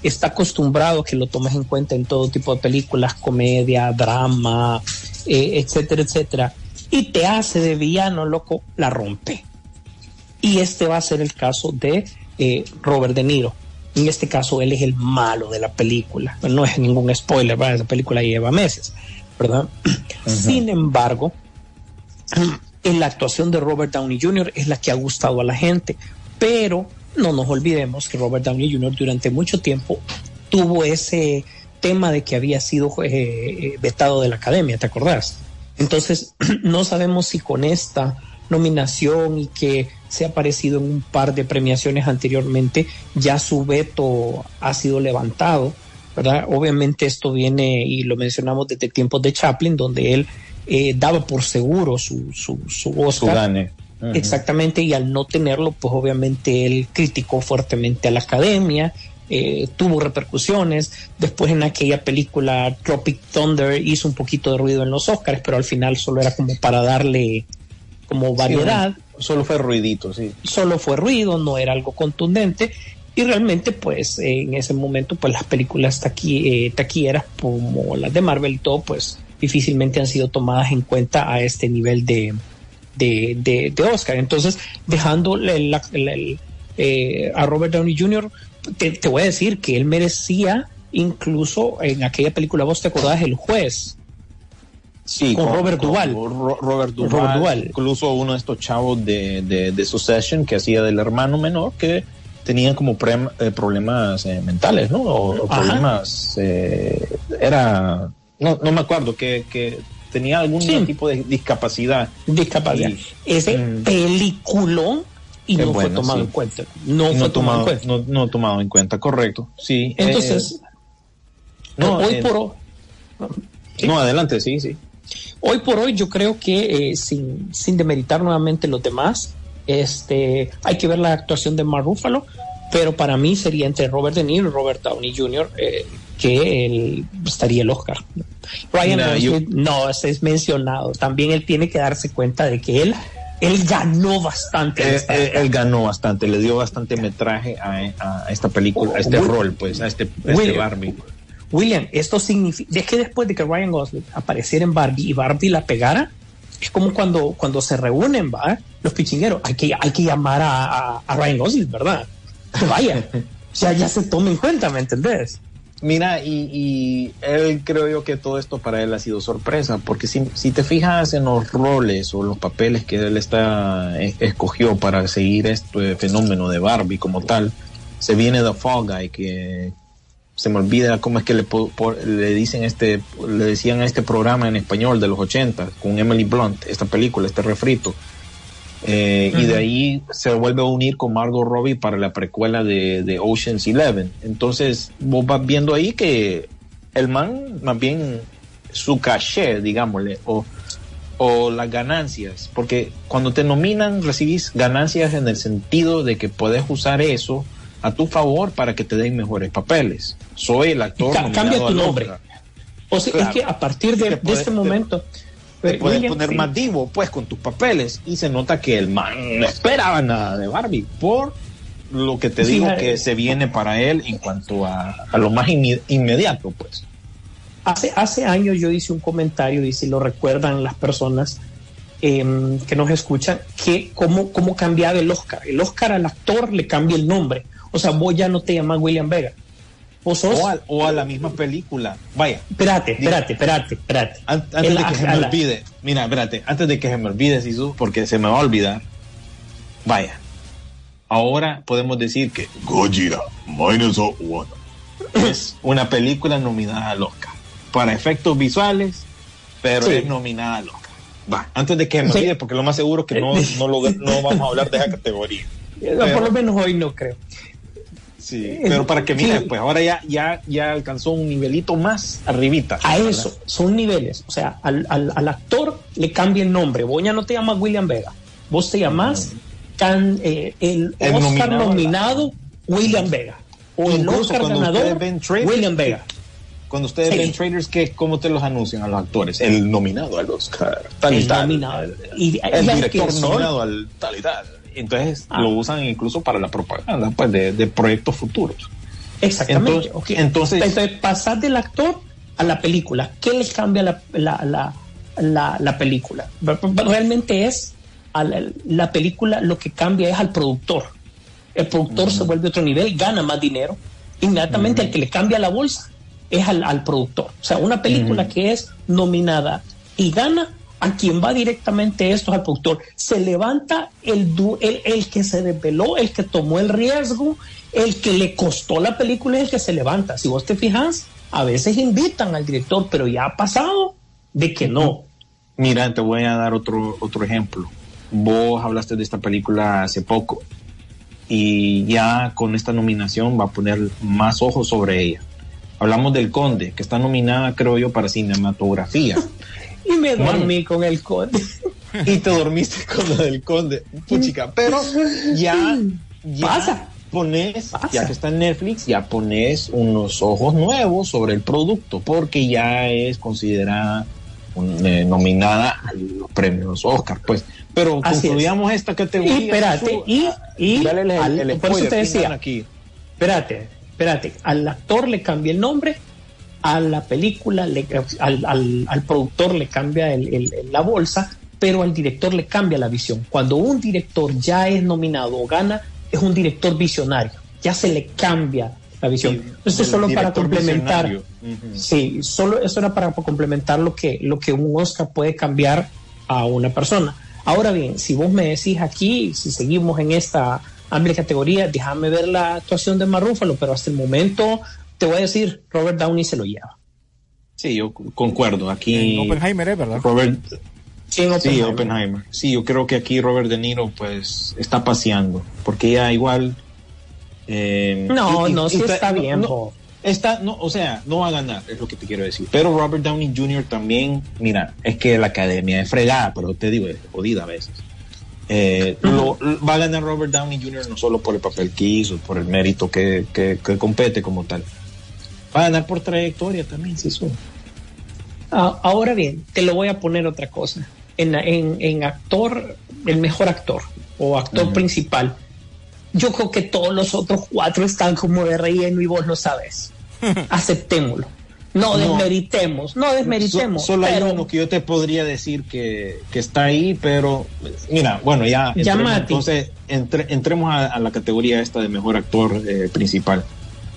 está acostumbrado a que lo tomes en cuenta en todo tipo de películas, comedia, drama, eh, etcétera, etcétera, y te hace de villano, loco, la rompe. Y este va a ser el caso de eh, Robert De Niro. En este caso, él es el malo de la película. No es ningún spoiler, ¿verdad? La película lleva meses, ¿verdad? Sin embargo, en la actuación de Robert Downey Jr. es la que ha gustado a la gente. Pero no nos olvidemos que Robert Downey Jr. durante mucho tiempo tuvo ese tema de que había sido eh, eh, vetado de la academia, ¿te acordás? Entonces, no sabemos si con esta nominación y que se ha aparecido en un par de premiaciones anteriormente, ya su veto ha sido levantado, ¿verdad? Obviamente esto viene, y lo mencionamos desde tiempos de Chaplin, donde él eh, daba por seguro su, su, su Su Oscar. Exactamente, y al no tenerlo, pues obviamente él criticó fuertemente a la academia eh, tuvo repercusiones. Después en aquella película Tropic Thunder hizo un poquito de ruido en los Oscars, pero al final solo era como para darle como variedad. Solo fue ruidito, sí. Solo fue ruido, no era algo contundente. Y realmente, pues, eh, en ese momento, pues las películas taqui, eh, taquilleras como las de Marvel y todo, pues difícilmente han sido tomadas en cuenta a este nivel de, de, de, de Oscar. Entonces, dejando el, el, eh, a Robert Downey Jr., te, te, voy a decir que él merecía incluso en aquella película, vos te acordás, El Juez. Sí, con, con Robert con Duvall. Ro- Robert Duvall. Robert. Incluso uno de estos chavos de, de, de Succession que hacía del hermano menor que tenían como eh, problemas eh, mentales, ¿no? O, problemas. eh, era. No, no me acuerdo, que, que tenía algún Sí. tipo de discapacidad. Discapacidad. Ese Mm. peliculón y no fue tomado sí. en cuenta. No, fue tomado en cuenta. no, no tomado en cuenta, correcto. Sí. Entonces, eh, no, hoy eh, por hoy. sí. no, adelante, sí, sí. Hoy por hoy yo creo que eh, sin, sin demeritar nuevamente los demás, este, hay que ver la actuación de Mark Ruffalo, pero para mí sería entre Robert De Niro y Robert Downey Jr. eh, que él estaría el Oscar. Ryan Mira, Gosling, no, es mencionado. También él tiene que darse cuenta de que él, él ganó bastante. Él, esta- él- él ganó bastante, le dio bastante metraje a, a esta película, a este Will- rol, pues, a este, a este Will- Barbie. William, esto significa, es que después de que Ryan Gosling apareciera en Barbie y Barbie la pegara, es como cuando, cuando se reúnen, ¿va? Los pichingueros, hay que, hay que llamar a, a- Ryan Gosling, ¿verdad? Que vaya, ya, ya se tome en cuenta, ¿me entendés? Mira, y, y él creo yo que todo esto para él ha sido sorpresa, porque si, si te fijas en los roles o los papeles que él está eh, escogió para seguir este fenómeno de Barbie como tal, se viene The Fall Guy, que se me olvida cómo es que le, le dicen este, le decían a este programa en español de los 80 con Emily Blunt, esta película, este refrito. Eh, Y de ahí se vuelve a unir con Margot Robbie para la precuela de, de Ocean's Eleven. Entonces, vos vas viendo ahí que el man, más bien su caché, digámosle, o, o las ganancias, porque cuando te nominan recibís ganancias en el sentido de que puedes usar eso a tu favor para que te den mejores papeles. Soy el actor. Ca- cambia tu nombre. O sea, Claro. es que a partir de, de este te- momento, Te eh, puedes William, poner más divo, pues, con tus papeles. Y se nota que el man no esperaba nada de Barbie. Por lo que te Sí, digo que se viene para él en cuanto a, a lo más inmediato, pues. Hace, hace años yo hice un comentario y si lo recuerdan las personas em, que nos escuchan, que cómo, cómo cambiaba el Oscar. El Oscar al actor le cambia el nombre. O sea, vos ya no te llamas William Vega. Sos... O a, o a la misma película. Vaya, Espérate, espérate, espérate, espérate. an- antes El- de que se me la- olvide. Mira, espérate, antes de que se me olvide, Sisu, porque se me va a olvidar. Vaya. Ahora podemos decir que Gojira, minus one. es una película nominada al Oscar. Para efectos visuales, pero Sí. es nominada al Oscar. Va, antes de que me Sí. olvide, porque lo más seguro que no, no, lo- no vamos a hablar de esa categoría. Eh, Por lo menos hoy no creo. Sí, pero para que mires, Sí. pues ahora ya, ya, ya alcanzó un nivelito más arribita. A ¿verdad? eso, son niveles. O sea, al, al, al actor le cambia el nombre. Vos ya no te llamas William Vega. Vos te llamas can- eh, el, El Oscar nominado. nominado William Vega. O el Oscar ganador trailers, William Vega. Cuando ustedes Sí. ven trailers, ¿qué, ¿cómo te los anuncian a los actores? El nominado al Oscar. Tal y El tal. nominado. Y, El y al director nominado al tal y tal. Entonces Ah. lo usan incluso para la propaganda pues, de, de proyectos futuros. Exactamente. Entonces- ok. entonces- Entonces, pasar del actor a la película. ¿Qué le cambia la, la, la, la, la película? Realmente es a la, la película lo que cambia es al productor. El productor se vuelve otro nivel, gana más dinero. Inmediatamente el que le cambia la bolsa es al, al productor. O sea, una película que es nominada y gana, a quien va directamente esto es al productor. Se levanta el, el, el que se desveló, el que tomó el riesgo, el que le costó la película es el que se levanta. Si vos te fijas, a veces invitan al director, pero ya ha pasado de que no. Mira, te voy a dar otro, otro ejemplo. Vos hablaste de esta película hace poco y ya con esta nominación va a poner más ojos sobre ella. Hablamos del Conde, que está nominada, creo yo, para cinematografía. Y me dormí con el conde. y te dormiste con la del Conde, puchica. Pero ya, ya, Pasa. pones, Pasa. ya que está en Netflix, ya pones unos ojos nuevos sobre el producto, porque ya es considerada un- eh, nominada a los premios Oscar, pues. Pero Así concluyamos esta categoría. Y espérate, y, y Dale el- al- el por eso te ¿quién gana decía, aquí. espérate, espérate, al actor le cambia el nombre, a la película, le- al, al- al productor le cambia el- la bolsa, pero al director le cambia la visión. Cuando un director ya es nominado o gana, es un director visionario, ya se le cambia la visión. Sí, Esto es el solo para complementar. Sí, solo eso era para complementar lo que, lo que un Oscar puede cambiar a una persona. Ahora bien, si vos me decís aquí, si seguimos en esta amplia categoría, déjame ver la actuación de Marrúfalo, pero hasta el momento te voy a decir, Robert Downey se lo lleva. Sí, yo concuerdo. Aquí En Oppenheimer, ¿eh? ¿verdad? Robert, Sí, en Sí, Oppenheimer. Oppenheimer. Sí, yo creo que aquí Robert De Niro pues está paseando, porque ya igual... eh, No, y- no, y sí está no- bien. no, está, no, o sea, no va a ganar, es lo que te quiero decir. Pero Robert Downey Jr. también, mira, es que la academia es fregada, pero te digo, es jodida a veces. Eh, lo- va a ganar Robert Downey Jr. no solo por el papel que hizo, por el mérito que, que, que compete como tal. Va a ganar por trayectoria también, eso. Ah, ahora bien, te lo voy a poner otra cosa. En, en, en actor, el mejor actor o actor principal, yo creo que todos los otros cuatro están como de relleno y vos lo sabes. Aceptémoslo. No, No. desmeritemos, no desmeritemos. So- solo hay uno que yo te podría decir que, que está ahí, pero mira, bueno, ya Ya, entremos, Mati. entonces entre- entremos a, a la categoría esta de mejor actor eh, principal.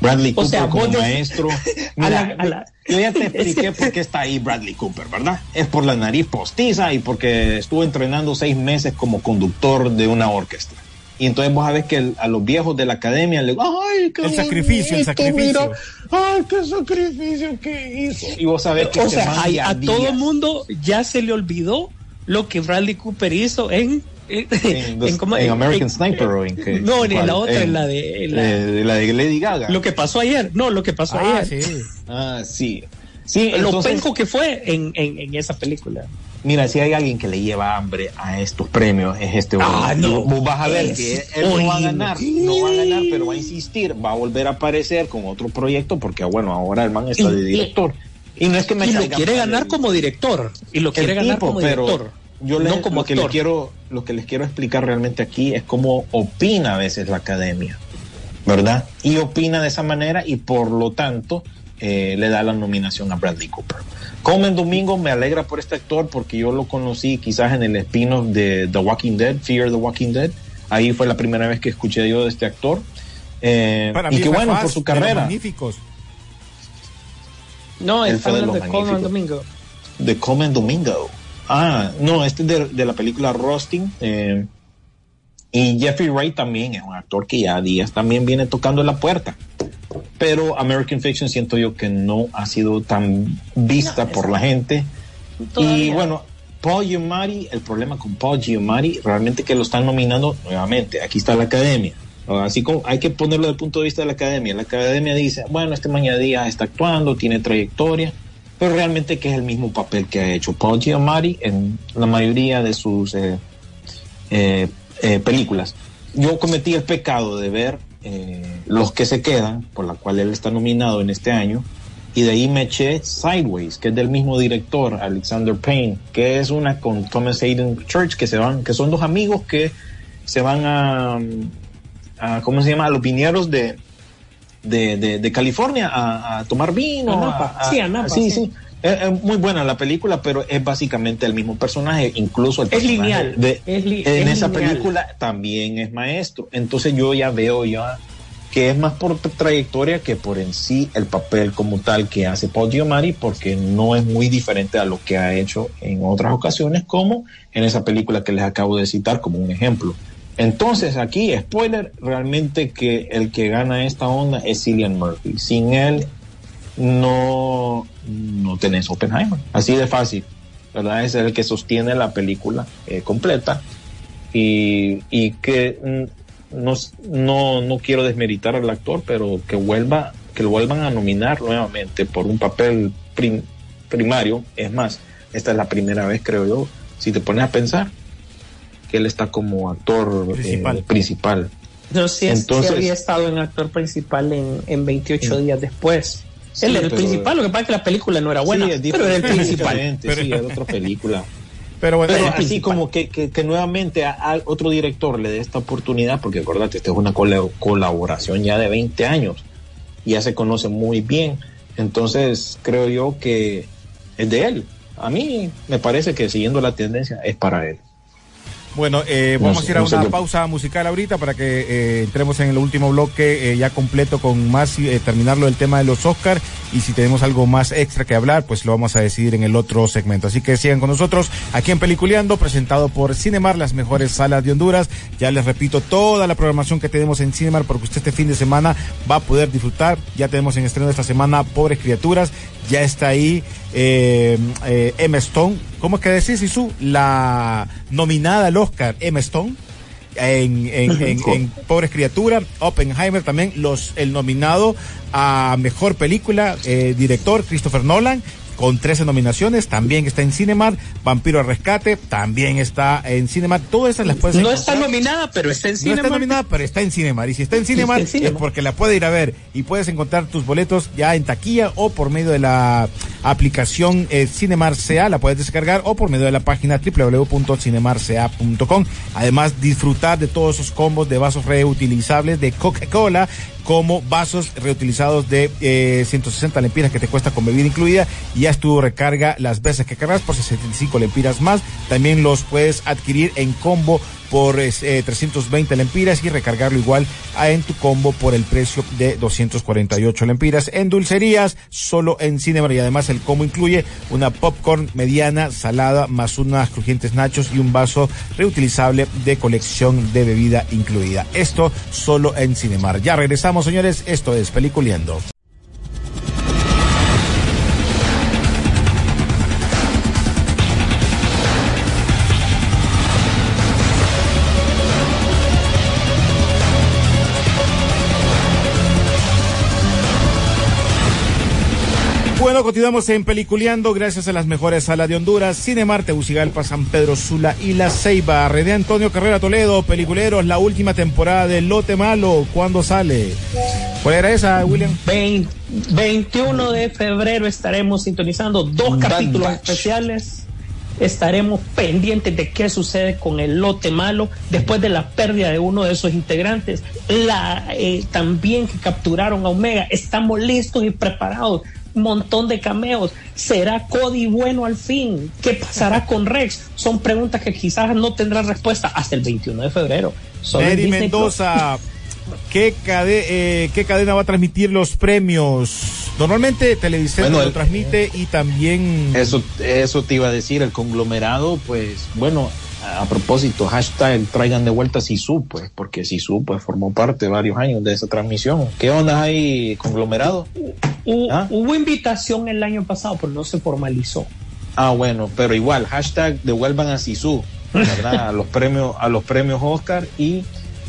Bradley O Cooper sea, como yo- maestro. A Mira, la- a la- Yo ya te expliqué por qué está ahí Bradley Cooper, ¿verdad? Es por la nariz postiza y porque estuvo entrenando seis meses como conductor de una orquesta. Y entonces vos sabés que el- a los viejos de la academia le ay, qué El sacrificio, el sacrificio. mira, ay, qué sacrificio que hizo. Y vos sabés que o este sea, a, a todo el mundo ya se le olvidó lo que Bradley Cooper hizo en en, en, los- cómo- en en- American en- Sniper o en qué? No, en la otra, en, En- la de en la- eh, la de Lady Gaga. lo que pasó ayer. No, lo que pasó Ah, ayer. sí. Ah, sí. Sí, Lo penco que fue en, en, en esa película. mira, si hay alguien que le lleva hambre a estos premios, es este Ah, no. Vos vas a ver Es que él no va a ganar, no va a ganar, pero va a insistir, va a volver a aparecer con otro proyecto, porque bueno, ahora el man está de director. Y no es que me Y lo quiere ganar el- como director. Y lo quiere ganar tipo, como pero director. Yo le- no como lo que les quiero, lo que les quiero explicar realmente aquí es cómo opina a veces la academia, ¿verdad? Y opina de esa manera y por lo tanto eh, le da la nominación a Bradley Cooper. Comen Domingo me alegra por este actor porque yo lo conocí quizás en el spin-off de The Walking Dead, Fear the Walking Dead. Ahí fue la primera vez que escuché yo de este actor. Eh, Para y mí fue bueno, por su de los carrera. magníficos. No, fue de hablando los de magníficos. Domingo. de Comen Domingo. Ah, no, este es de, de la película Rusting. eh, y Jeffrey Wright también es un actor que ya días también viene tocando la puerta. Pero American Fiction siento yo que no ha sido tan vista No, por la gente. Y bueno, Paul Giamatti, el problema con Paul Giamatti, realmente que lo están nominando nuevamente. Aquí está la academia. Así como hay que ponerlo desde el punto de vista de la academia. La academia dice, bueno, este mañana día está actuando, tiene trayectoria, pero realmente que es el mismo papel que ha hecho Paul Giamatti en la mayoría de sus eh, eh, eh, películas. Yo cometí el pecado de ver eh, Los que se quedan, por la cual él está nominado en este año, y de ahí me eché Sideways, que es del mismo director, Alexander Payne, que es una con Thomas Hayden Church, que se van, que son dos amigos que se van a, a ¿cómo se llama? A los viñedos de, de, de, de California a, a tomar vino. A Napa. Sí, a Napa, Sí, sí. sí. Es, es muy buena la película, pero es básicamente el mismo personaje, incluso el Es personaje lineal, de- es li- en es esa lineal. película también es maestro. Entonces yo ya veo ya que es más por trayectoria que por en sí el papel como tal que hace Paul Giamatti, porque no es muy diferente a lo que ha hecho en otras ocasiones, como en esa película que les acabo de citar como un ejemplo. Entonces aquí, spoiler, realmente que el que gana esta onda es Cillian Murphy. Sin él no, no tenés Oppenheimer. Así de fácil, ¿verdad? Es el que sostiene la película eh, completa y, y que mm, no, no, no quiero desmeritar al actor, pero que vuelva, que lo vuelvan a nominar nuevamente por un papel prim- primario. Es más, esta es la primera vez, creo yo, si te pones a pensar, que él está como actor eh, Principal. No Entonces- había estado en actor principal en, en 28 días después. Sí, Él era el principal, lo que pasa es que la película no era buena, Sí, es pero era el diferente, principal. sí, es otra película. Pero bueno, Pero así como que, que, que nuevamente a, a otro director le dé esta oportunidad, porque acordate, esta es una colaboración ya de 20 años, ya se conoce muy bien, entonces creo yo que es de él. A mí me parece que siguiendo la tendencia es para él. Bueno, eh, vamos a ir a una pausa musical ahorita para que eh, entremos en el último bloque eh, ya completo con más, eh, terminarlo del tema de los Oscar y si tenemos algo más extra que hablar, pues lo vamos a decidir en el otro segmento. Así que sigan con nosotros aquí en Peliculeando, presentado por Cinemar, las mejores salas de Honduras. Ya les repito toda la programación que tenemos en Cinemar porque usted este fin de semana va a poder disfrutar. Ya tenemos en estreno esta semana Pobres Criaturas, ya está ahí eh, eh, Emma Stone. ¿Cómo es que decís, Isu? La nominada al Oscar, Emma Stone. En, en, en, en Pobres Criaturas, Oppenheimer también, los, el nominado a Mejor Película, eh, director Christopher Nolan, con 13 nominaciones, también está en Cinemar, Vampiro al Rescate, también está en Cinemar, todas esas las puedes No encontrar. está nominada, pero está en No cine. está nominada, pero está en Cinemar. Y si está en Cinemar, es Cinemar. porque la puede ir a ver. Y puedes encontrar tus boletos ya en taquilla o por medio de la aplicación eh, Cinemar CA, la puedes descargar, o por medio de la página www.cinemarca.com. Además, disfrutar de todos esos combos de vasos reutilizables de Coca-Cola como vasos reutilizados de eh, 160 lempiras que te cuesta con bebida incluida y ya estuvo recarga las veces que cargas por 65 lempiras más. También los puedes adquirir en combo por eh, 320 lempiras y recargarlo igual a, en tu combo por el precio de 248 lempiras. En dulcerías, solo en Cinemar y además el combo incluye una popcorn mediana, salada, más unas crujientes nachos y un vaso reutilizable de colección de bebida incluida. Esto solo en Cinemar. Ya regresamos, señores. Esto es Peliculeando. Bueno, continuamos en Peliculeando gracias a las mejores salas de Honduras, Cinemar, Tegucigalpa, San Pedro Sula y La Ceiba. René Antonio Carrera Toledo, Peliculeros, la última temporada de Lote Malo. ¿Cuándo sale? ¿Cuál era esa, William? 20 21 de febrero estaremos sintonizando dos capítulos especiales. Estaremos pendientes de qué sucede con el lote malo después de la pérdida de uno de esos integrantes. La, eh, también que capturaron a Omega. Estamos listos y preparados. Montón de cameos. ¿Será Cody bueno al fin? ¿Qué pasará con Rex? Son preguntas que quizás no tendrán respuesta hasta el 21 de febrero. Mary. Mendoza, ¿qué, cade- eh, ¿qué cadena va a transmitir los premios? Normalmente Bueno, lo el- transmite y también... Eso, eso te iba a decir, el conglomerado, pues, bueno, a propósito, hashtag traigan de vuelta a Sisu, pues, porque Sisu, pues, formó parte varios años de esa transmisión. ¿Qué onda hay, conglomerado? ¿Ah? Hubo invitación el año pasado, pero no se formalizó. Ah, bueno, pero igual, hashtag devuelvan a Sisu, ¿verdad? a los premios, a los premios Oscar y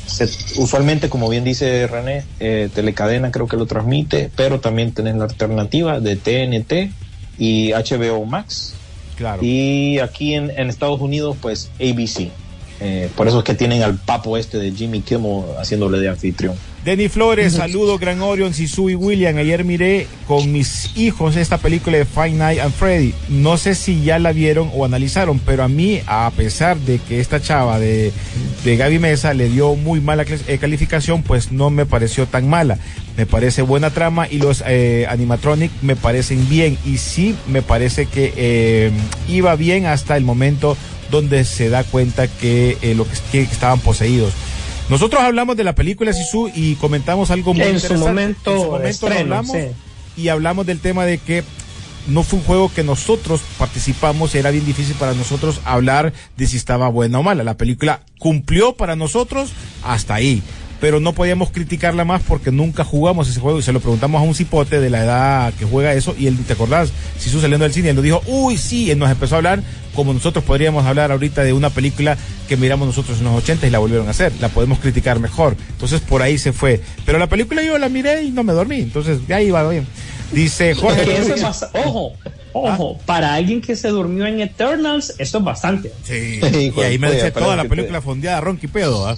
se- usualmente, como bien dice René, eh, Telecadena creo que lo transmite, pero también tenés la alternativa de TNT y HBO Max. Claro. Y aquí en, en Estados Unidos, pues ABC. Eh, por eso es que tienen al papo este de Jimmy Kimmel haciéndole de anfitrión. Denny Flores, saludo Gran Orion, Sisu y William. Ayer miré con mis hijos esta película de Five Night and Freddy. No sé si ya la vieron o analizaron, pero a mí, a pesar de que esta chava de, de Gaby Mesa le dio muy mala eh, calificación, pues no me pareció tan mala. Me parece buena trama y los eh, animatronic me parecen bien. Y sí, me parece que eh, iba bien hasta el momento donde se da cuenta que eh, lo que, que estaban poseídos. Nosotros hablamos de la película Sisu y comentamos algo muy En su interesante. momento En su momento estreno, hablamos sí. y hablamos del tema de que no fue un juego que nosotros participamos, era bien difícil para nosotros hablar de si estaba buena o mala. La película cumplió para nosotros hasta ahí, pero no podíamos criticarla más porque nunca jugamos ese juego y se lo preguntamos a un cipote de la edad que juega eso y él, ¿te acordás? Si su saliendo del cine, él nos dijo, uy, sí, él nos empezó a hablar como nosotros podríamos hablar ahorita de una película que miramos nosotros en los 80 y la volvieron a hacer, la podemos criticar mejor. Entonces por ahí se fue. Pero la película yo la miré y no me dormí, entonces ya iba bien. Dice Jorge. Que eso es bast- ojo, ojo, para alguien que se durmió en Eternals, eso es bastante. Sí, y ahí me dice toda la película te- fondeada, ronqui pedo. ¿ah?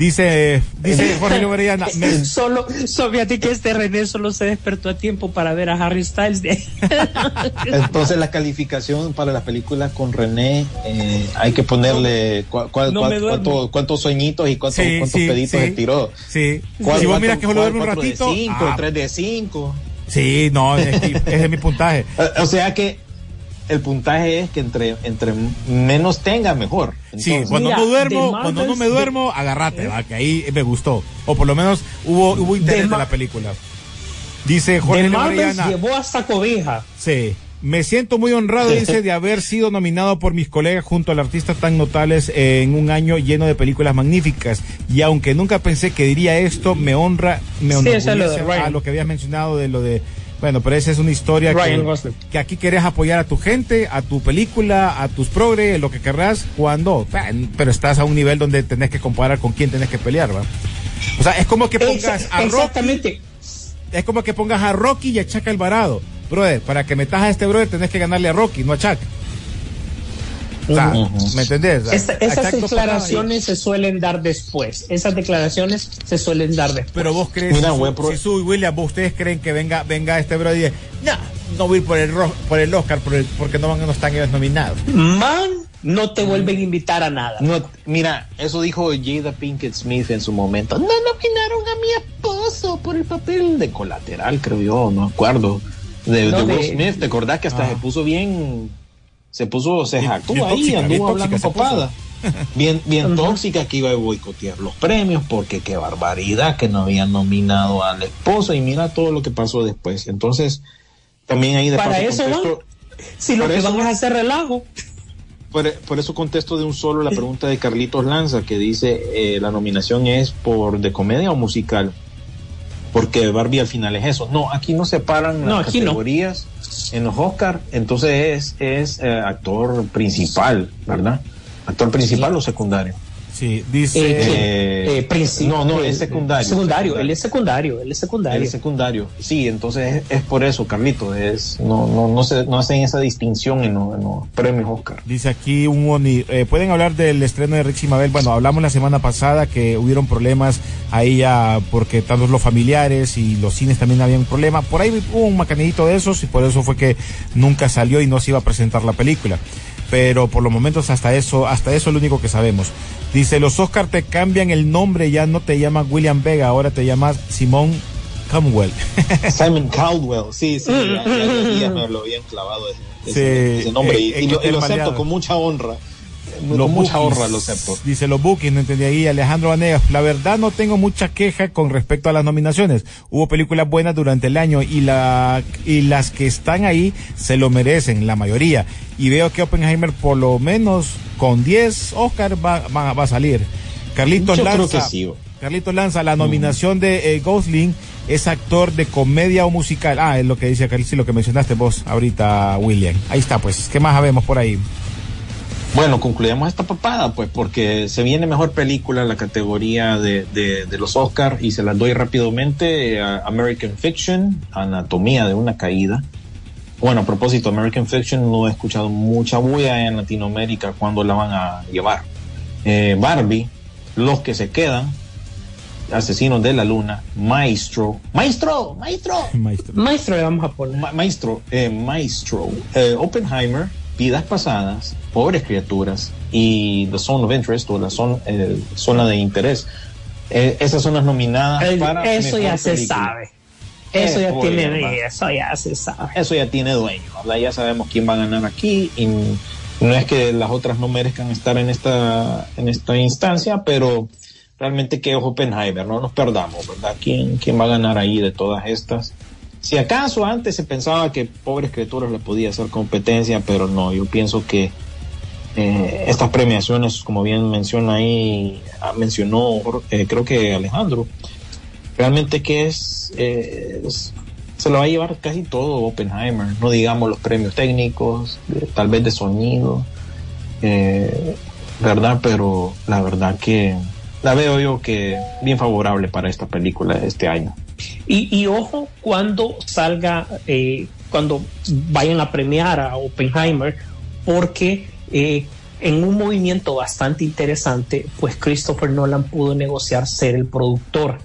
Dice, dice Jorge Lorellana, me- Solo, so, fíjate que este René solo se despertó a tiempo para ver a Harry Styles de Entonces la calificación para la película con René eh, hay que ponerle cua- cua- No cua- me duermo. cuánto- cuántos sueñitos y cuántos, Sí, cuántos sí, peditos sí. se tiró. sí. ¿Cuál- si vos miras que solo duerme un ratito, de 5, ah, 3 de 5. sí, no, es que ese es mi puntaje. O sea que el puntaje es que entre, entre menos tenga, mejor. Sí, cuando Mira, no duermo, cuando no me de- duermo, agarrate, va, que ahí me gustó. O por lo menos hubo, hubo interés Dema- de la película. Dice Jorge Lorellana. llevó hasta cobija. Sí. Me siento muy honrado, dice, de haber sido nominado por mis colegas junto al artistas tan notables en un año lleno de películas magníficas. Y aunque nunca pensé que diría esto, me honra, me Sí, de enorgullece Ryan. a lo que habías mencionado de lo de, bueno, pero esa es una historia que, que aquí querés apoyar a tu gente, a tu película, a tus progres, lo que querrás, cuando, pero estás a un nivel donde tenés que comparar con quién tenés que pelear, ¿va? O sea, es como que pongas a Rocky exactamente. es como que pongas a Rocky y a Chuck Alvarado. Brother, para que metas a este brother tenés que ganarle a Rocky, no a Chuck. O sea, Ujú. ¿me entendés? Esas declaraciones se suelen dar después. Esas declaraciones se suelen dar después. Pero vos crees, Mira, si, su, si William, vos ustedes creen que venga, venga este brother y dice, no, no voy por el, por el Oscar por el- porque no, van, no están ellos nominados. Man, no te vuelven a invitar a nada. No, mira, eso dijo Jada Pinkett Smith en su momento. No nominaron a mi esposo por el papel de colateral, creo yo, no me acuerdo. De, No, de Will Smith, ¿te acordás que hasta Ah. se puso bien, se puso, se jactó ahí, anduvo hablando papada. Bien, bien tóxica que iba a boicotear los premios porque qué barbaridad que no habían nominado al esposo y mira todo lo que pasó después. Entonces, también ahí de Para paso eso contesto- Si lo que eso- van a hacer relajo. por, por eso contesto de un solo la pregunta de Carlitos Lanza, que dice, eh, la nominación es por de comedia o musical. Porque Barbie al final es eso. No, aquí no separan No, las aquí no. categorías en los Oscar. Entonces es, es eh, actor principal, ¿verdad? Actor principal o secundario. Sí, dice... Eh, Eh, eh, no, no, eh, es secundario. Secundario, él es secundario, él es secundario. El secundario. Sí, entonces es, es por eso, Carlito. Es, no, no, no, se, no hacen esa distinción en los, en los premios Oscar. Dice aquí un Oni, eh, pueden hablar del estreno de Rixi Mabel. Bueno, hablamos la semana pasada que hubieron problemas ahí ya porque tanto los familiares y los cines también habían un problema. Por ahí hubo un macanidito de esos y por eso fue que nunca salió y no se iba a presentar la película. Pero por los momentos hasta eso, hasta eso es lo único que sabemos. Dice, los Oscar te cambian el nombre, ya no te llamas William Vega, ahora te llamas Simón Cromwell. Simon Caldwell, sí, sí, ya, ya, ya- ya me lo habían clavado ese, ese- Sí, ese nombre y, eh, y lo, eh, y lo acepto con mucha honra. Los mucha bookies. honra lo acepto. Dice los bookies, no entendí ahí. Alejandro Vanegas, la verdad no tengo mucha queja con respecto a las nominaciones. Hubo películas buenas durante el año y la y las que están ahí se lo merecen, la mayoría. Y veo que Oppenheimer por lo menos con 10 Oscar va, va, va a salir. Carlitos Yo creo Lanza. que sí. Carlitos Lanza, la nominación de eh, Gosling es actor de comedia o musical. Ah, es lo que dice Carlitos, lo que mencionaste vos ahorita, William. Ahí está, pues. ¿Qué más sabemos por ahí? Bueno, concluyamos esta papada, pues, porque se viene mejor película en la categoría de, de, de los Oscar y se las doy rápidamente. a American Fiction, Anatomía de una caída. Bueno, a propósito, American Fiction no he escuchado mucha bulla en Latinoamérica cuando la van a llevar. Eh, Barbie, Los que se quedan, Asesinos de la Luna, Maestro, Maestro, Maestro, Maestro. Maestro le vamos a poner. Ma- maestro, eh, maestro, eh, Oppenheimer, Vidas Pasadas, Pobres Criaturas y The Zone of Interest o la zona, eh, zona de interés. Eh, esas son las nominadas El- para eso ya mejor se película. sabe. Eso ya tiene, ¿verdad? eso ya se sabe. Eso ya tiene dueño, ¿verdad? Ya sabemos quién va a ganar aquí y no es que las otras no merezcan estar en esta, en esta instancia, pero realmente que es Oppenheimer, no nos perdamos, ¿verdad? ¿Quién, quién va a ganar ahí de todas estas? Si acaso antes se pensaba que Pobres Criaturas le podía hacer competencia, pero no, yo pienso que eh, estas premiaciones, como bien menciona ahí, ah, mencionó, eh, creo que Alejandro, realmente que es, eh, es- se lo va a llevar casi todo Oppenheimer, no digamos los premios técnicos, tal vez de sonido, eh, ¿verdad? Pero la verdad que la veo yo que bien favorable para esta película este año. Y, y ojo cuando salga, eh, cuando vayan a premiar a Oppenheimer, porque eh, en un movimiento bastante interesante, pues Christopher Nolan pudo negociar ser el productor.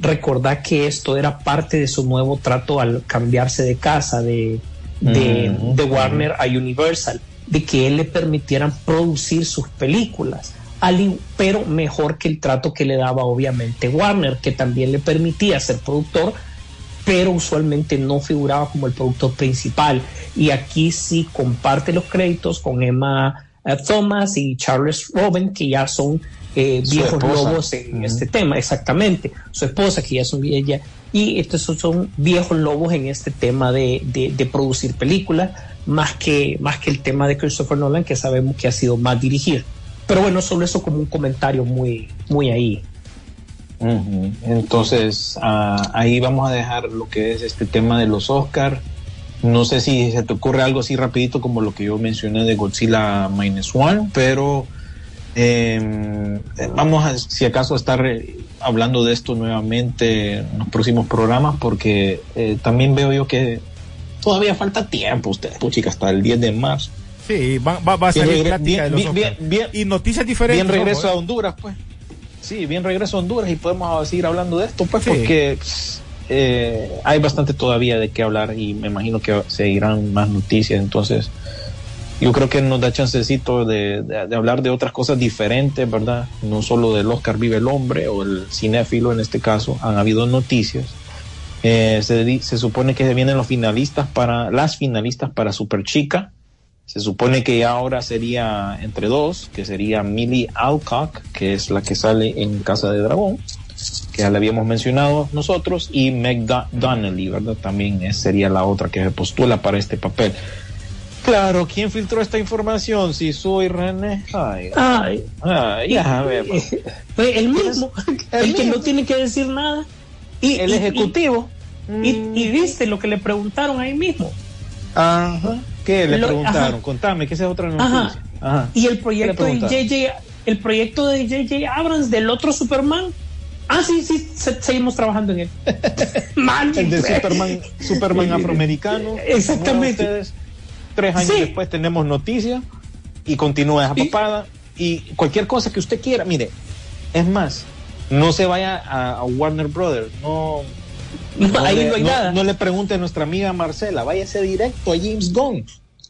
Recordad que esto era parte de su nuevo trato al cambiarse de casa de, de, Mm, de Warner a Universal, de que él le permitieran producir sus películas, al pero mejor que el trato que le daba obviamente Warner, que también le permitía ser productor, pero usualmente no figuraba como el productor principal. Y aquí sí comparte los créditos con Emma eh, Thomas y Charles Robin, que ya son eh, viejos esposa. lobos en este tema, exactamente. Su esposa, que ya son ella, y estos son, son viejos lobos en este tema de, de- de producir películas, más que, más que el tema de Christopher Nolan, que sabemos que ha sido más dirigir. Pero bueno, solo eso como un comentario muy, muy ahí. Entonces, ah, ahí vamos a dejar lo que es este tema de los Oscar. No sé si se te ocurre algo así rapidito como lo que yo mencioné de Godzilla Minus One, pero eh, vamos a, si acaso, a estar eh, hablando de esto nuevamente en los próximos programas, porque eh, también veo yo que todavía falta tiempo, ustedes, puchica, hasta el 10 de marzo. Sí, va, va, va a Bien salir plática bien- de los bien- bien- bien- y noticias diferentes. Bien regreso a ¿eh? Honduras, pues. Sí, bien regreso a Honduras y podemos seguir hablando de esto, pues, Sí. porque pss, eh, hay bastante todavía de qué hablar y me imagino que seguirán más noticias. Entonces, yo creo que nos da chancecito de, de- de hablar de otras cosas diferentes, ¿verdad? No solo del Oscar Vive el Hombre o el cinéfilo en este caso, han habido noticias. Eh, se, se supone que se vienen los finalistas para, las finalistas para Super Chica. Se supone que ahora sería entre dos, que sería Millie Alcock, que es la que sale en Casa de Dragón, que ya la habíamos mencionado nosotros, y Meg Do- Donnelly, ¿verdad? También sería la otra que se postula para este papel. Claro, ¿quién filtró esta información? Si soy René. Ay, Ay, ay, ya vemos. Fue el mismo, El el, que mismo. no tiene que decir nada. Y, El y- ejecutivo. Y, y- y viste lo que le preguntaron ahí mismo. Ajá. ¿Qué le Lo- preguntaron? ajá. Contame, que esa es otra noticia. Ajá. Y el proyecto ¿Qué de? JJ, el proyecto de JJ Abrams del otro Superman. Ah, sí, sí, se- seguimos trabajando en él. El de Superman, Superman afroamericano. Exactamente. Ustedes, tres años Sí. después tenemos noticias y continúa esa Y- papada. Y cualquier cosa que usted quiera, mire, es más, no se vaya a, a Warner Brothers, no, No, ahí le, no hay nada. no le pregunte a nuestra amiga Marcela, váyase directo a James Gunn.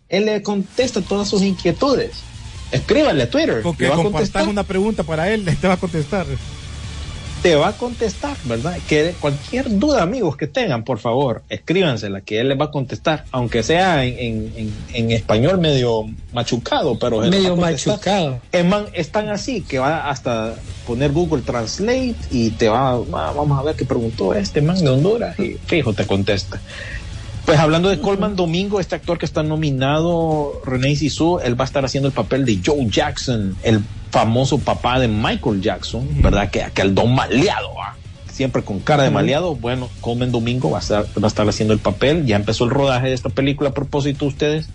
Él le contesta todas sus inquietudes. Escríbale a Twitter. Con le que va a compartas contestar. una pregunta para él, te va a contestar. Te va a contestar, ¿verdad? Que cualquier duda, amigos, que tengan, por favor, escríbansela, que él les va a contestar, aunque sea en, en- en- español medio machucado, pero Medio machucado. Man es tan así que va hasta poner Google Translate y te va, va- vamos a ver qué preguntó este man de Honduras y fijo, te contesta. Pues hablando de Coleman Domingo, este actor que está nominado, René Sisu, él va a estar haciendo el papel de Joe Jackson, el famoso papá de Michael Jackson, ¿verdad? Que aquel don maleado, ¿ah? siempre con cara de maleado. Bueno, Coleman Domingo va a, estar, va a estar haciendo el papel. Ya empezó el rodaje de esta película a propósito ustedes.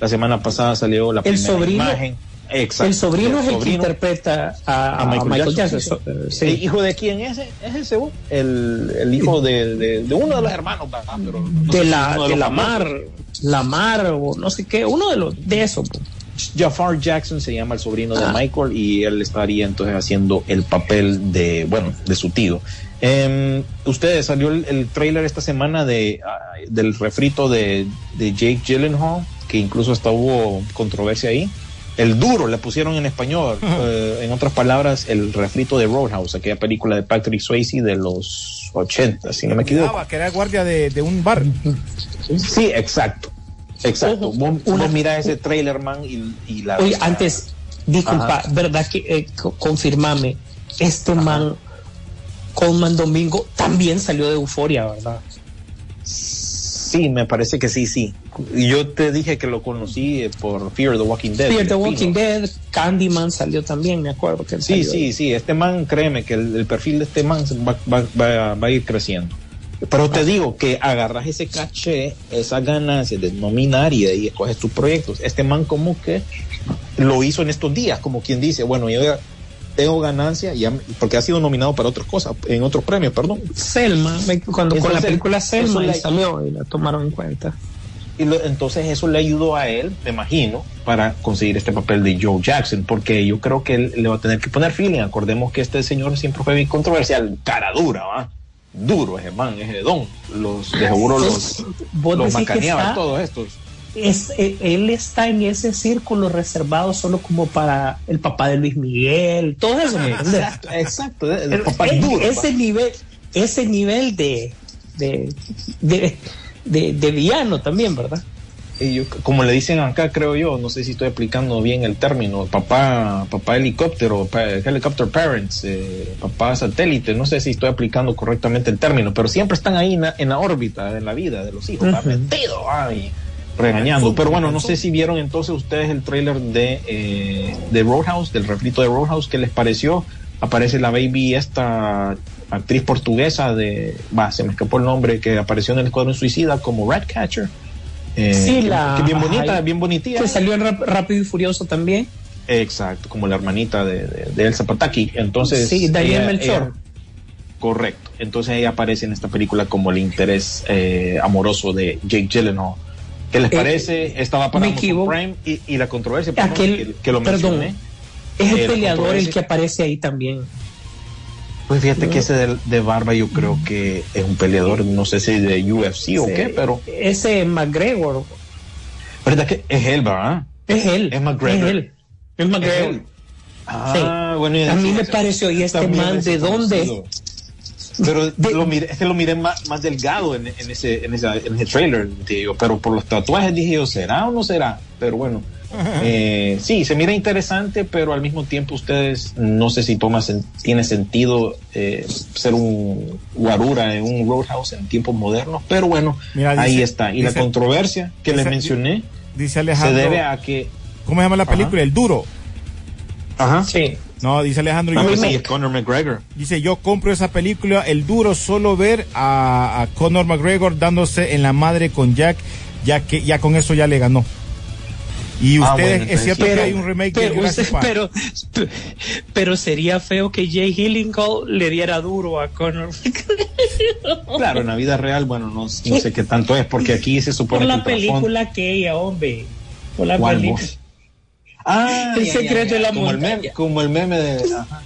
La semana pasada salió la El primera sobrino- imagen. Exacto. el sobrino es el que sobrino interpreta a, a Michael, Jackson. Jackson. sí. So- eh. ¿El hijo de quién es? ¿Es ese? El, el hijo de, de, de uno de los hermanos, ¿verdad? Pero no sé de la, de la mar, la mar o no sé qué, uno de los de eso. pues. Jafar Jackson se llama el sobrino de Ah. Michael y él estaría entonces haciendo el papel de, bueno, de su tío. Em, ustedes salió el, el trailer esta semana de ah, del refrito de, de Jake Gyllenhaal, que incluso hasta hubo controversia ahí. El duro le pusieron en español, eh, en otras palabras, el refrito de Roadhouse, aquella película de Patrick Swayze de los 80, si no me equivoco. Que era guardia de, de un bar. Sí, exacto. Exacto. Ojo, una- vos ese trailer, man, y, y la. Oye, antes, disculpa, Ajá. ¿verdad que eh, co- confirmame? Este man, Coleman Domingo, también salió de Euforia, ¿verdad? Sí, me parece que sí, sí. Yo te dije que lo conocí eh, por Fear the Walking Dead. Fear the Walking Pino. Dead, Candyman salió también, me acuerdo que Sí, sí, sí. Este man, créeme que el, el perfil de este man va, va- va- va a ir creciendo. Pero te digo que agarras ese caché, esas ganancias de nominar y de ahí escoges tus proyectos. Este man como que lo hizo en estos días, como quien dice, bueno, yo tengo ganancia, ya, porque ha sido nominado para otras cosas, en otros premios, perdón. Selma, cuando con la Entonces, película Selma la- salió y la tomaron en cuenta. Y lo- entonces eso le ayudó a él, me imagino, para conseguir este papel de Joe Jackson, porque yo creo que él le va a tener que poner feeling. Acordemos que este señor siempre fue bien controversial, cara dura, ¿va? Duro ese don. Los, de seguro los, los decís que macaneaba está- todos estos. es, eh, él está en ese círculo reservado solo como para el papá de Luis Miguel, todo eso. Exacto, exacto. El- papás el- duros, ese ¿va? nivel, ese nivel de, de, de, de- de villano también, ¿verdad? Y yo, como le dicen acá, creo yo, no sé si estoy aplicando bien el término, papá, papá helicóptero, pa- helicopter parents, eh, papá satélite, no sé si estoy aplicando correctamente el término, pero siempre están ahí en la, en la órbita, en la vida de los hijos. Ujú. metido, ay, regañando. Pero bueno, no sé si vieron entonces ustedes el tráiler de, eh, de Roadhouse, del refrito de Roadhouse, ¿qué les pareció? Aparece la baby esta actriz portuguesa de, va, se me escapó el nombre, que apareció en el Escuadrón Suicida como Ratcatcher. Eh, Sí, la- que bien bonita, bien bonitilla. Que salió en Rápido y Furioso también. Exacto, como la hermanita de, de, de Elsa Pataki. Entonces, Sí, Daniel Melchor. ella- correcto. Entonces ella aparece en esta película como el interés eh, amoroso de Jake Gyllenhaal. ¿Qué les Eh, parece? Estaba para. Prime y, y la controversia perdón, Aquel- que, que lo perdón. mencioné. Es el Eh, la peleador el que aparece ahí también. Pues fíjate que ese de, de barba yo creo que es un peleador, no sé si de UFC o qué, pero Ese McGregor. verdad que es él, ¿verdad? Es él. Es McGregor. Es él. Es McGregor. él. Ah, bueno, y A mí me ese- pareció, ¿y este man es de dónde? Pero De- lo miré, es que lo miré más, más delgado en, en ese, en, esa- en ese trailer, digo, pero por los tatuajes dije yo, ¿será o no será? Pero bueno, eh, sí, se mira interesante, pero al mismo tiempo ustedes, no sé si toma sen- tiene sentido eh, ser un guarura en un roadhouse en tiempos modernos, pero bueno, Mira, dice- ahí está. Y la controversia que les dice- mencioné Dice se Alejandro. debe a que... ¿Cómo se llama la película? El duro. Ajá. Sí. No, dice Alejandro. Yo- sí, Conor McGregor. Dice, yo compro esa película, El Duro, solo ver a, a Conor McGregor dándose en la madre con Jack, ya que ya con eso ya le ganó. Y Ah, ustedes, bueno, es cierto que hay un remake de pero, Jurassic usted- Park. pero, pero sería feo que Jay Hillinghall le diera duro a Conor Claro, en la vida real, bueno, no, no sé qué tanto es, porque aquí se por supone la que el trasfondo- película aquella, hombre. Por la ¿Cuál, película. vos? Ah, El ya, secreto ya, de la como el meme, como el meme de ajá.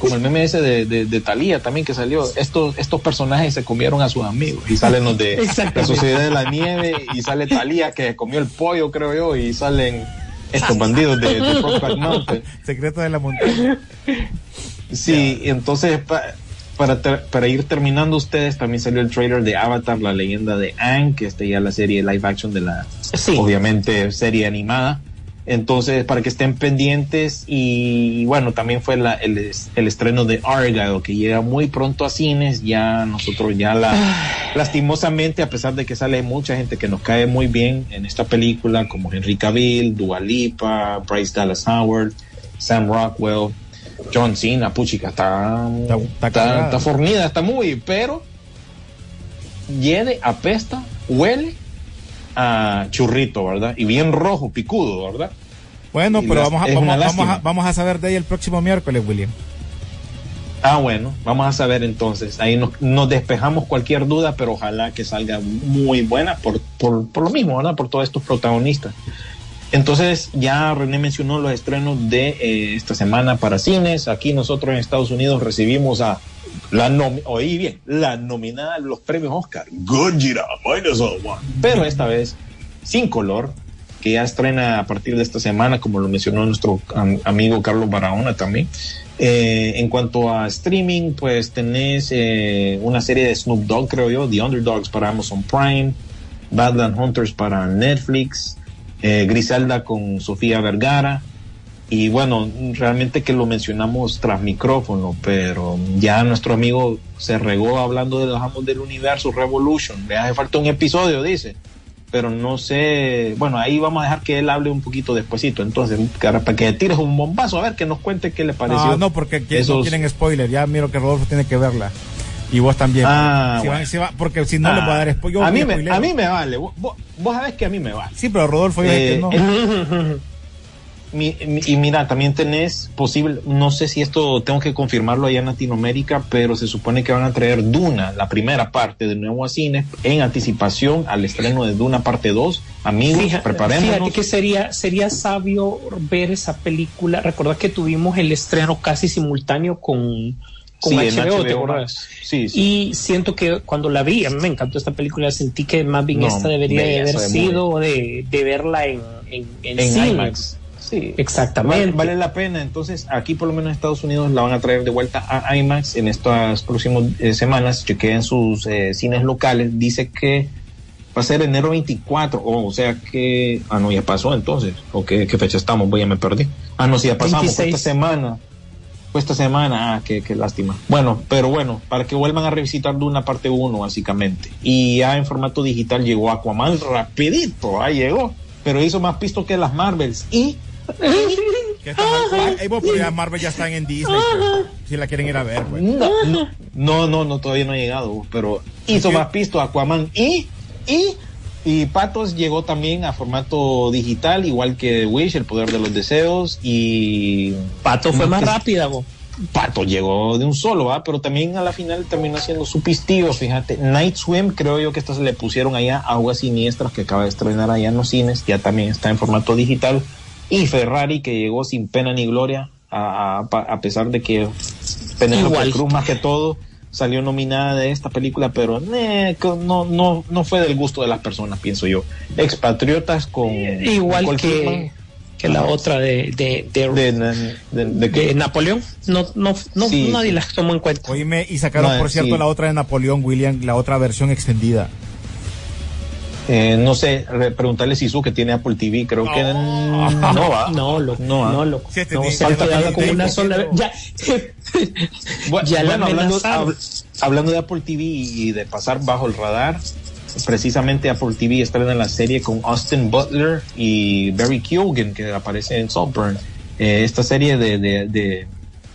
Como el meme ese de, de, de Thalía también que salió. Estos, estos personajes se comieron a sus amigos y salen los de la. Sociedad de la Nieve y sale Thalía que comió el pollo, creo yo, y salen estos bandidos de, de Mountain. Secreto de la montaña. Sí, entonces pa- para, ter- para ir terminando ustedes, también salió el trailer de Avatar, la leyenda de Aang, que está ya la serie live action de la, Sí. obviamente, serie animada. Entonces, para que estén pendientes y bueno, también fue la- el, el estreno de Argyle, que llega muy pronto a cines, ya nosotros ya la, lastimosamente, a pesar de que sale mucha gente que nos cae muy bien en esta película, como Henry Cavill, Dua Lipa, Bryce Dallas Howard, Sam Rockwell, John Cena, puchica, está, Está- está fornida, está muy, pero hiede, apesta, huele a churrito, ¿verdad? Y bien rojo, picudo, ¿verdad? Bueno, Y pero las- vamos a, vamos, a, vamos a saber de ahí el próximo miércoles, William. Ah, bueno, vamos a saber entonces. Ahí nos, nos despejamos cualquier duda, pero ojalá que salga muy buena por, por, por lo mismo, ¿verdad? Por todos estos protagonistas. Entonces, ya René mencionó los estrenos de eh, esta semana para cines. Aquí nosotros en Estados Unidos recibimos a la oí bien, la nominada a los premios Oscar, Gojira minus one. pero esta vez sin color, que ya estrena a partir de esta semana, como lo mencionó nuestro am- amigo Carlos Barahona también. Eh, en cuanto a streaming, pues tenés eh, una serie de Snoop Dogg, creo yo, The Underdogs para Amazon Prime, Badland Hunters para Netflix, eh, Griselda con Sofía Vergara. Y bueno, realmente que lo mencionamos tras micrófono, pero ya nuestro amigo se regó hablando de los amos del universo Revolution. Le hace falta un episodio, dice. Pero no sé, bueno, ahí vamos a dejar que él hable un poquito despuesito. Entonces, para que tires un bombazo, a ver que nos cuente qué le pareció. No, no, porque aquí no esos- quieren spoiler. Ya miro que Rodolfo tiene que verla. Y vos también. Ah, Si bueno. van- si va- porque si no le voy a dar spoiler. yo a, mí me, a mí me vale. Vos, vos- sabés que a mí me vale. Sí, pero Rodolfo dice Eh, que no. mi- mi- y mira, también tenés posible, no sé si esto tengo que confirmarlo allá en Latinoamérica, pero se supone que van a traer Duna, la primera parte de nuevo a cine, en anticipación al estreno de Duna parte 2. Amigos, Fíjate, preparémonos. fíjate que sería, sería sabio ver esa película. Recordad que tuvimos el estreno casi simultáneo con, con Sí, HBO, ¿te HBO. Sí, sí. Y siento que cuando la vi, a mí me encantó esta película, sentí que más bien No, esta debería de haber sido de, de verla en, en, en en cine. IMAX. Sí. Exactamente. Vale, vale la pena. Entonces, aquí por lo menos en Estados Unidos la van a traer de vuelta a IMAX en estas próximas eh, semanas. Chequeé en sus eh, cines locales. Dice que va a ser enero 24. Oh, o sea que. Ah, no, ya pasó entonces. ¿O qué, qué fecha estamos? Voy, ya me perdí. Ah, no, sí, ya pasamos. Fue 26. esta semana. Fue esta semana. Ah, qué, qué lástima. Bueno, pero bueno, para que vuelvan a revisitar de una parte 1, básicamente. Y ya en formato digital llegó Aquaman rapidito. Ahí llegó. Pero hizo más pisto que las Marvels. Y ¿Qué está mal? Ay, vos, pero ya Marvel ya están en Disney. pues, si la quieren ir a ver, pues. No, no, no, no, no, todavía no ha llegado, pero hizo más pisto Aquaman y, y, y Patos llegó también a formato digital, igual que Wish, el poder de los deseos, y Pato fue más rápida, vos. Pato llegó de un solo, ¿va? pero también a la final terminó siendo su pistillo, fíjate. Night Swim, creo yo que estas se le pusieron allá Aguas Siniestras, que acaba de estrenar allá en los cines, ya también está en formato digital. Y Ferrari, que llegó sin pena ni gloria, a, a- a pesar de que Penélope. Cruz, más que todo, salió nominada de esta película, pero eh, que no, no, no fue del gusto de las personas, pienso yo. Expatriotas con. Igual que, Kidman, que la otra de, de, de, de, de- de- de- de Napoleón. No, no, no Sí, nadie sí. las tomó en cuenta. Oíme, y sacaron, No, por cierto, sí. la otra de Napoleón William, la otra versión extendida. Eh, no sé, re- preguntarle si su que tiene Apple TV, creo que no va. No, loco, No, no, loco. Sí, este no, ni- se ha falta quedado que con una sola. Ya, Bu- ya bueno, hablando, hab- hablando de Apple TV y de pasar bajo el radar, precisamente Apple TV estrena la serie con Austin Butler y Barry Keoghan, que aparece en Saltburn. Eh, esta serie de, de, de,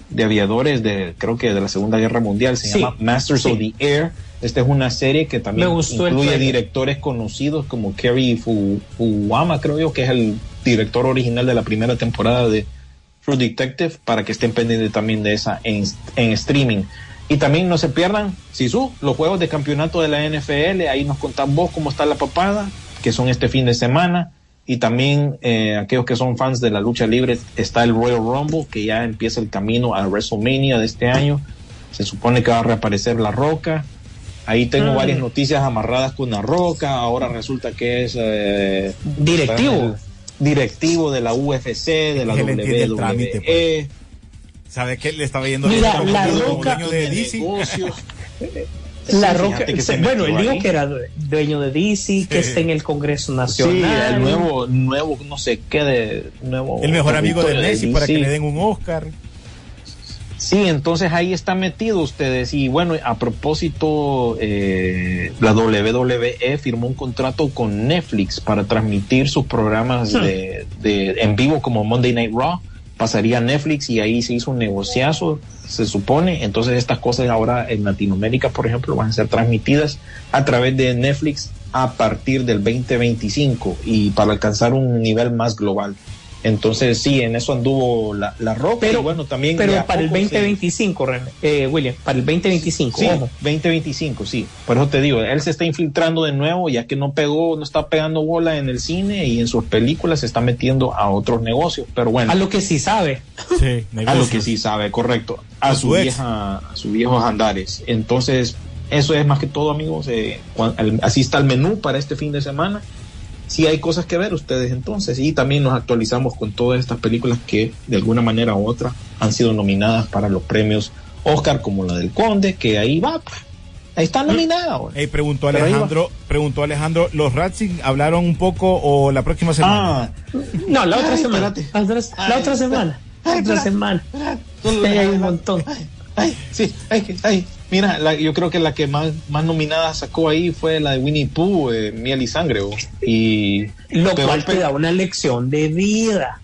de aviadores de, creo que de la Segunda Guerra Mundial, se Sí, llama Masters sí. of the Air. Esta es una serie que también incluye directores conocidos como Kerry Fu- Fuwama, creo yo, que es el director original de la primera temporada de True Detective, para que estén pendientes también de esa en, en streaming. Y también no se pierdan, Sisu, los juegos de campeonato de la NFL, ahí nos contás vos cómo está la papada, que son este fin de semana. Y también eh, aquellos que son fans de la lucha libre, está el Royal Rumble, que ya empieza el camino a WrestleMania de este año. Se supone que va a reaparecer La Roca. Ahí tengo Mm. varias noticias amarradas con La Roca. Ahora resulta que es eh, Directivo. directivo de la UFC, de la Que él entiende el trámite, WWE. ¿Sabe qué? Le estaba yendo Mira, como La dueño Roca- de DC. negocios. La Sí, Roca, fíjate que se bueno, él dijo que era dueño de DC, que Sí. está en el Congreso Sí, Nacional. el nuevo, nuevo, no sé qué de nuevo. El mejor amigo de Messi para que le den un Oscar. Sí, entonces ahí está metido ustedes. Y bueno, a propósito, eh, la WWE firmó un contrato con Netflix para transmitir sus programas de, de- en vivo como Monday Night Raw. Pasaría a Netflix y ahí se hizo un negociazo, se supone. Entonces estas cosas ahora en Latinoamérica, por ejemplo, van a ser transmitidas a través de Netflix a partir del 2025 y para alcanzar un nivel más global. Entonces sí, en eso anduvo la, la roca. Pero, y bueno, también pero para el poco se- 2025, René, eh, William, para el 2025, Sí, ojo. 2025, sí. Por eso te digo, él se está infiltrando de nuevo, ya que no pegó, no está pegando bola en el cine y en sus películas se está metiendo a otros negocios. Pero bueno, A lo que sí sabe. Sí, a lo que sí sabe, correcto. A A su vieja, a sus viejos andares. Entonces, eso es más que todo, amigos. eh, cuan- al- así está el menú para este fin de semana. Sí hay cosas que ver ustedes entonces. Y también nos actualizamos con todas estas películas que de alguna manera u otra han sido nominadas para los premios Oscar, como la del Conde, que ahí va. pues. Ahí está nominada. güey. Ey, preguntó. Alejandro, preguntó Alejandro, ¿los Racing hablaron un poco o la próxima semana? Ah, No, la otra Ay, semana. espérate. La otra, Ay, semana. La Ay, otra semana. la- hay un montón. Ay, ay, sí, ay, ay. Mira, la- yo creo que la que más, más nominada sacó ahí fue la de Winnie Pooh, eh, Miel y Sangre. oh. Y Lo peor cual te da una lección de vida.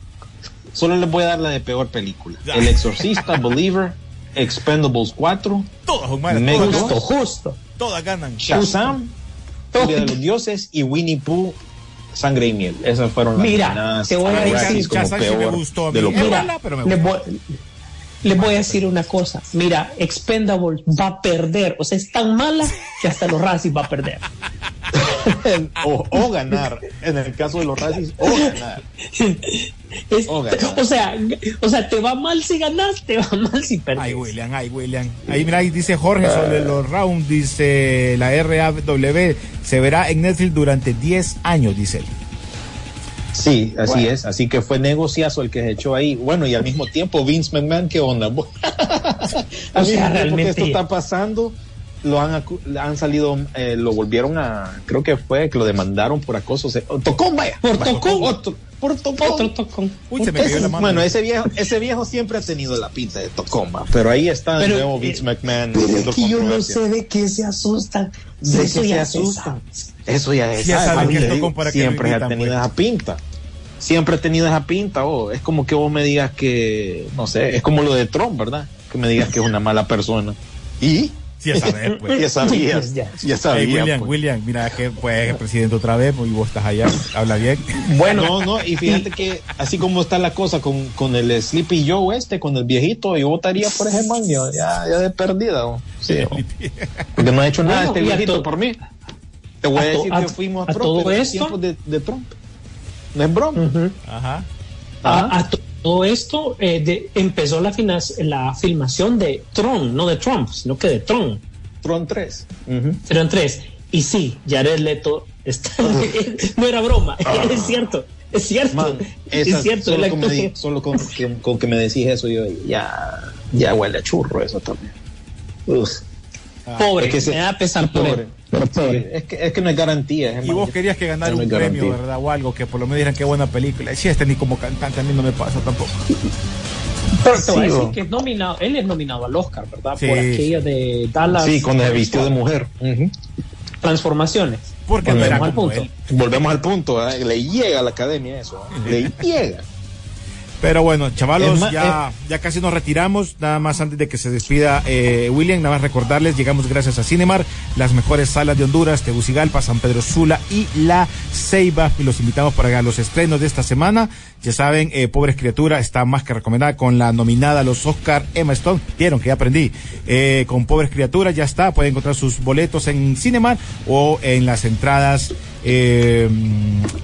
solo les voy a dar la de peor película. El Exorcista, Believer, Expendables 4, Todas, Me todas, gustó. Justo, justo. todas ganan. Shazam, Furia de los Dioses y Winnie Pooh Sangre y Miel. Esas fueron las Mira, nominadas te voy a decir- como sí me peor gustó a de mí. lo Es peor. Mira, mala, pero me les voy, les voy a decir una cosa. Mira, Expendables va a perder. O sea, es tan mala que hasta los Razzies va a perder. o, o ganar. En el caso de los Razzies, o ganar. Es- O ganar. o sea, o sea, te va mal si ganas, te va mal si perdes. Ay, William, ay, William. Ahí, mira, ahí dice Jorge sobre los rounds, dice la RAW, se verá en Netflix durante 10 años, dice él. Sí, así es. Así que fue negociazo el que se echó ahí. Bueno, y al mismo tiempo, Vince McMahon, ¿qué onda? al O mismo sea, tiempo que realmente- esto está pasando, lo han, han salido, eh, lo volvieron a, creo que fue que lo demandaron por acoso. se- oh, tocón, vaya. Por tocón. Otro, por tocón. Otro tocón. Uy, se me cayó la mano. bueno, ese viejo, ese viejo siempre ha tenido la pinta de Tocoma, pero ahí está de Pero, nuevo eh, Vince McMahon. Pero es que yo no sé de qué se asustan. De Eso que se ya se asustan. Eso ya es. Ya saben que te Tocón digo, para que siempre ha invitan, tenido pues. esa pinta. Siempre ha tenido esa pinta. Oh. Es como que vos me digas que, no sé, es como lo de Trump, ¿verdad? Que me digas que es una mala persona. ¿Y? Sí, ya sabes, pues. Ya sabías. Ya. Ya Hey, sabías. William, pues. William, mira que pues el presidente otra vez, y vos estás allá, habla bien. Bueno, no, no, y fíjate que así como está la cosa con, con el Sleepy Joe este, con el viejito, yo votaría por ese man, ya, ya de perdida. oh. Sí, oh. porque no ha hecho nada Bueno, este viejito to- por mí. Te voy a, decir a- que fuimos a, a Trump todo en los esto- tiempos de, de Trump. No es broma. Ujú. Ajá. A, a todo esto eh, de- empezó la, finas- la filmación de Tron, no de Trump, sino que de Tron. Tron 3. Eran tres. Y sí, Jared Leto está, no era broma, es cierto, es cierto, Man, es esa- cierto. el solo, con, me solo con, que, con que me decís eso, yo ya, ya huele a churro eso también. Uf, pobre, es que se- me da pesar por pobre. él. Pero pobre. Sí, es, que, es que no hay garantía. Y vos querías que ganara no un premio, garantía. ¿verdad? O algo que por lo menos dijeran qué buena película. Sí, este ni como cantante a mí no me pasa tampoco. Pero te voy a Sí, decir o- que es nominado, él es nominado al Oscar, ¿verdad? Sí, por aquella de Dallas. Sí, cuando se vistió de mujer. Ujú. Transformaciones. Porque no Volvemos al punto. Volvemos al punto, ¿eh? le llega a la academia eso, ¿eh? le llega. Pero bueno, chavalos, más, ya, ya casi nos retiramos. Nada más antes de que se despida eh, William, nada más recordarles, llegamos gracias a Cinemar, las mejores salas de Honduras, Tegucigalpa, San Pedro Sula y La Ceiba. Y los invitamos para los estrenos de esta semana. Ya saben, eh, Pobres Criaturas está más que recomendada con la nominada a los Oscar Emma Stone. Vieron que ya aprendí. Eh, con Pobres Criaturas ya está. Pueden encontrar sus boletos en Cinemar o en las entradas eh,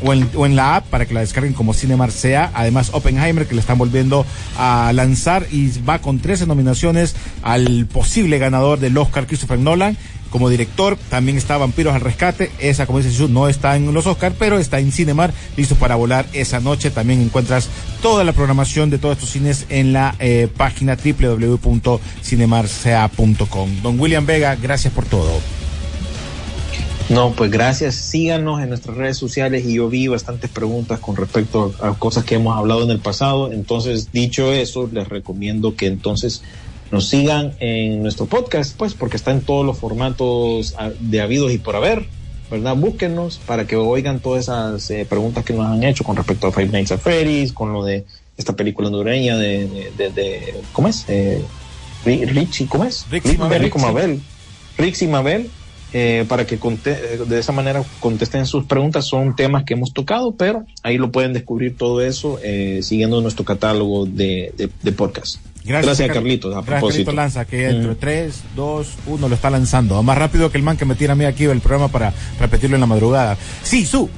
o, en, o en la app para que la descarguen como Cinemar sea. Además, Oppenheimer que le están volviendo a lanzar y va con 13 nominaciones al posible ganador del Oscar Christopher Nolan. Como director, también está Vampiros al Rescate. Esa, como dice Jesús, no está en los Oscar, pero está en Cinemar, listo para volar esa noche. También encuentras toda la programación de todos estos cines en la eh, página www.cinemarsea.com. Don William Vega, gracias por todo. No, pues gracias. Síganos en nuestras redes sociales y yo vi bastantes preguntas con respecto a cosas que hemos hablado en el pasado. Entonces, dicho eso, les recomiendo que entonces nos sigan en nuestro podcast, pues, porque está en todos los formatos ah, de habidos y por haber, ¿verdad? Búsquenos para que oigan todas esas eh, preguntas que nos han hecho con respecto a Five Nights at Freddy's, con lo de esta película hondureña de, de, de- de- ¿cómo es? Eh, Ri- Richie, ¿cómo es? Rixi Mabel. Rico Mabel. Rixi Mabel, eh, para que eh, de esa manera contesten sus preguntas. Son temas que hemos tocado, pero ahí lo pueden descubrir todo eso eh, siguiendo nuestro catálogo de, de, de podcast. Gracias, Car- Carlitos. A Gracias, propósito. Carlitos Lanza, que dentro de Mm. 3, 2, 1 lo está lanzando. Más rápido que el man que me tira a mí aquí el programa para repetirlo en la madrugada. Sí, su.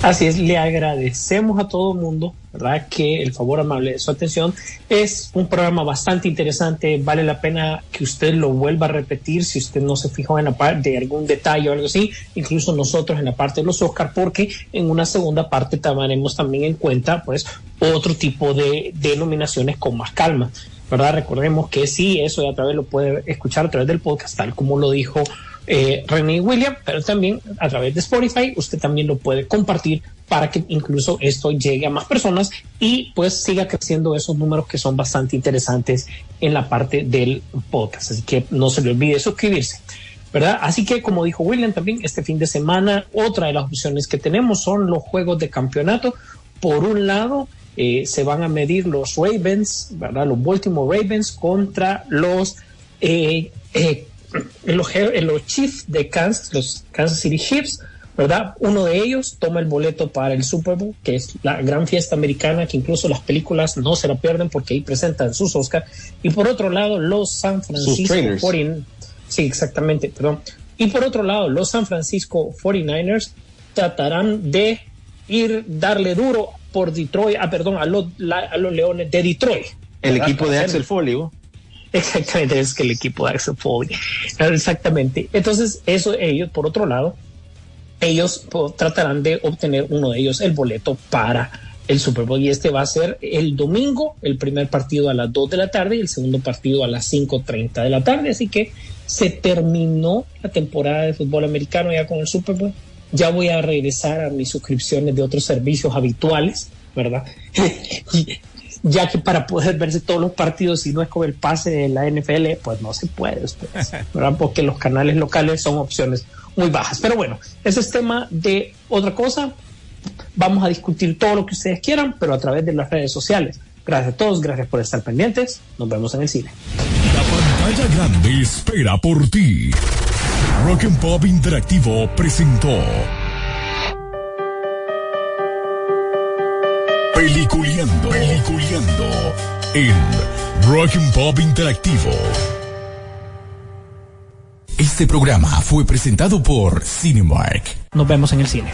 Así es, le agradecemos a todo el mundo, ¿verdad? Que el favor amable de su atención. Es un programa bastante interesante, vale la pena que usted lo vuelva a repetir si usted no se fijó en la parte de algún detalle o algo así, incluso nosotros en la parte de los Oscar, porque en una segunda parte tomaremos también en cuenta, pues, otro tipo de denominaciones con más calma. ¿Verdad? Recordemos que sí, eso ya a través lo puede escuchar a través del podcast, tal como lo dijo eh, René William, pero también a través de Spotify usted también lo puede compartir para que incluso esto llegue a más personas y pues siga creciendo esos números que son bastante interesantes en la parte del podcast. Así que no se le olvide suscribirse. ¿verdad? Así que, como dijo William también, este fin de semana, otra de las opciones que tenemos son los juegos de campeonato. Por un lado, eh, se van a medir los Ravens, ¿verdad? Los Baltimore Ravens contra los, eh, eh, los, los Chiefs de Kansas, los Kansas City Chiefs. ¿verdad? Uno de ellos toma el boleto para el Super Bowl, que es la gran fiesta americana, que incluso las películas no se la pierden porque ahí presentan sus Oscars. Y por otro lado, los San Francisco 49 Sí, exactamente, perdón. Y por otro lado, los San Francisco 49ers tratarán de ir, darle duro por Detroit, ah, perdón, a los, a los Leones de Detroit. El equipo de Axel Foley, ¿no? Exactamente, es que el equipo de Axel Foley. Exactamente. Entonces, eso ellos, por otro lado, ellos tratarán de obtener uno de ellos el boleto para el Super Bowl y este va a ser el domingo, el primer partido a las 2 de la tarde y el segundo partido a las 5.30 de la tarde, así que se terminó la temporada de fútbol americano ya con el Super Bowl, ya voy a regresar a mis suscripciones de otros servicios habituales, ¿verdad? ya que para poder verse todos los partidos, si no es con el pase de la NFL, pues no se puede, ¿verdad? Porque los canales locales son opciones muy bajas. Pero bueno, ese es tema de otra cosa. Vamos a discutir todo lo que ustedes quieran, pero a través de las redes sociales. Gracias a todos, gracias por estar pendientes. Nos vemos en el cine. La pantalla grande espera por ti. Rock and Pop Interactivo presentó Peliculeando, Peliculeando en Rock and Pop Interactivo. Este programa fue presentado por Cinemark. Nos vemos en el cine.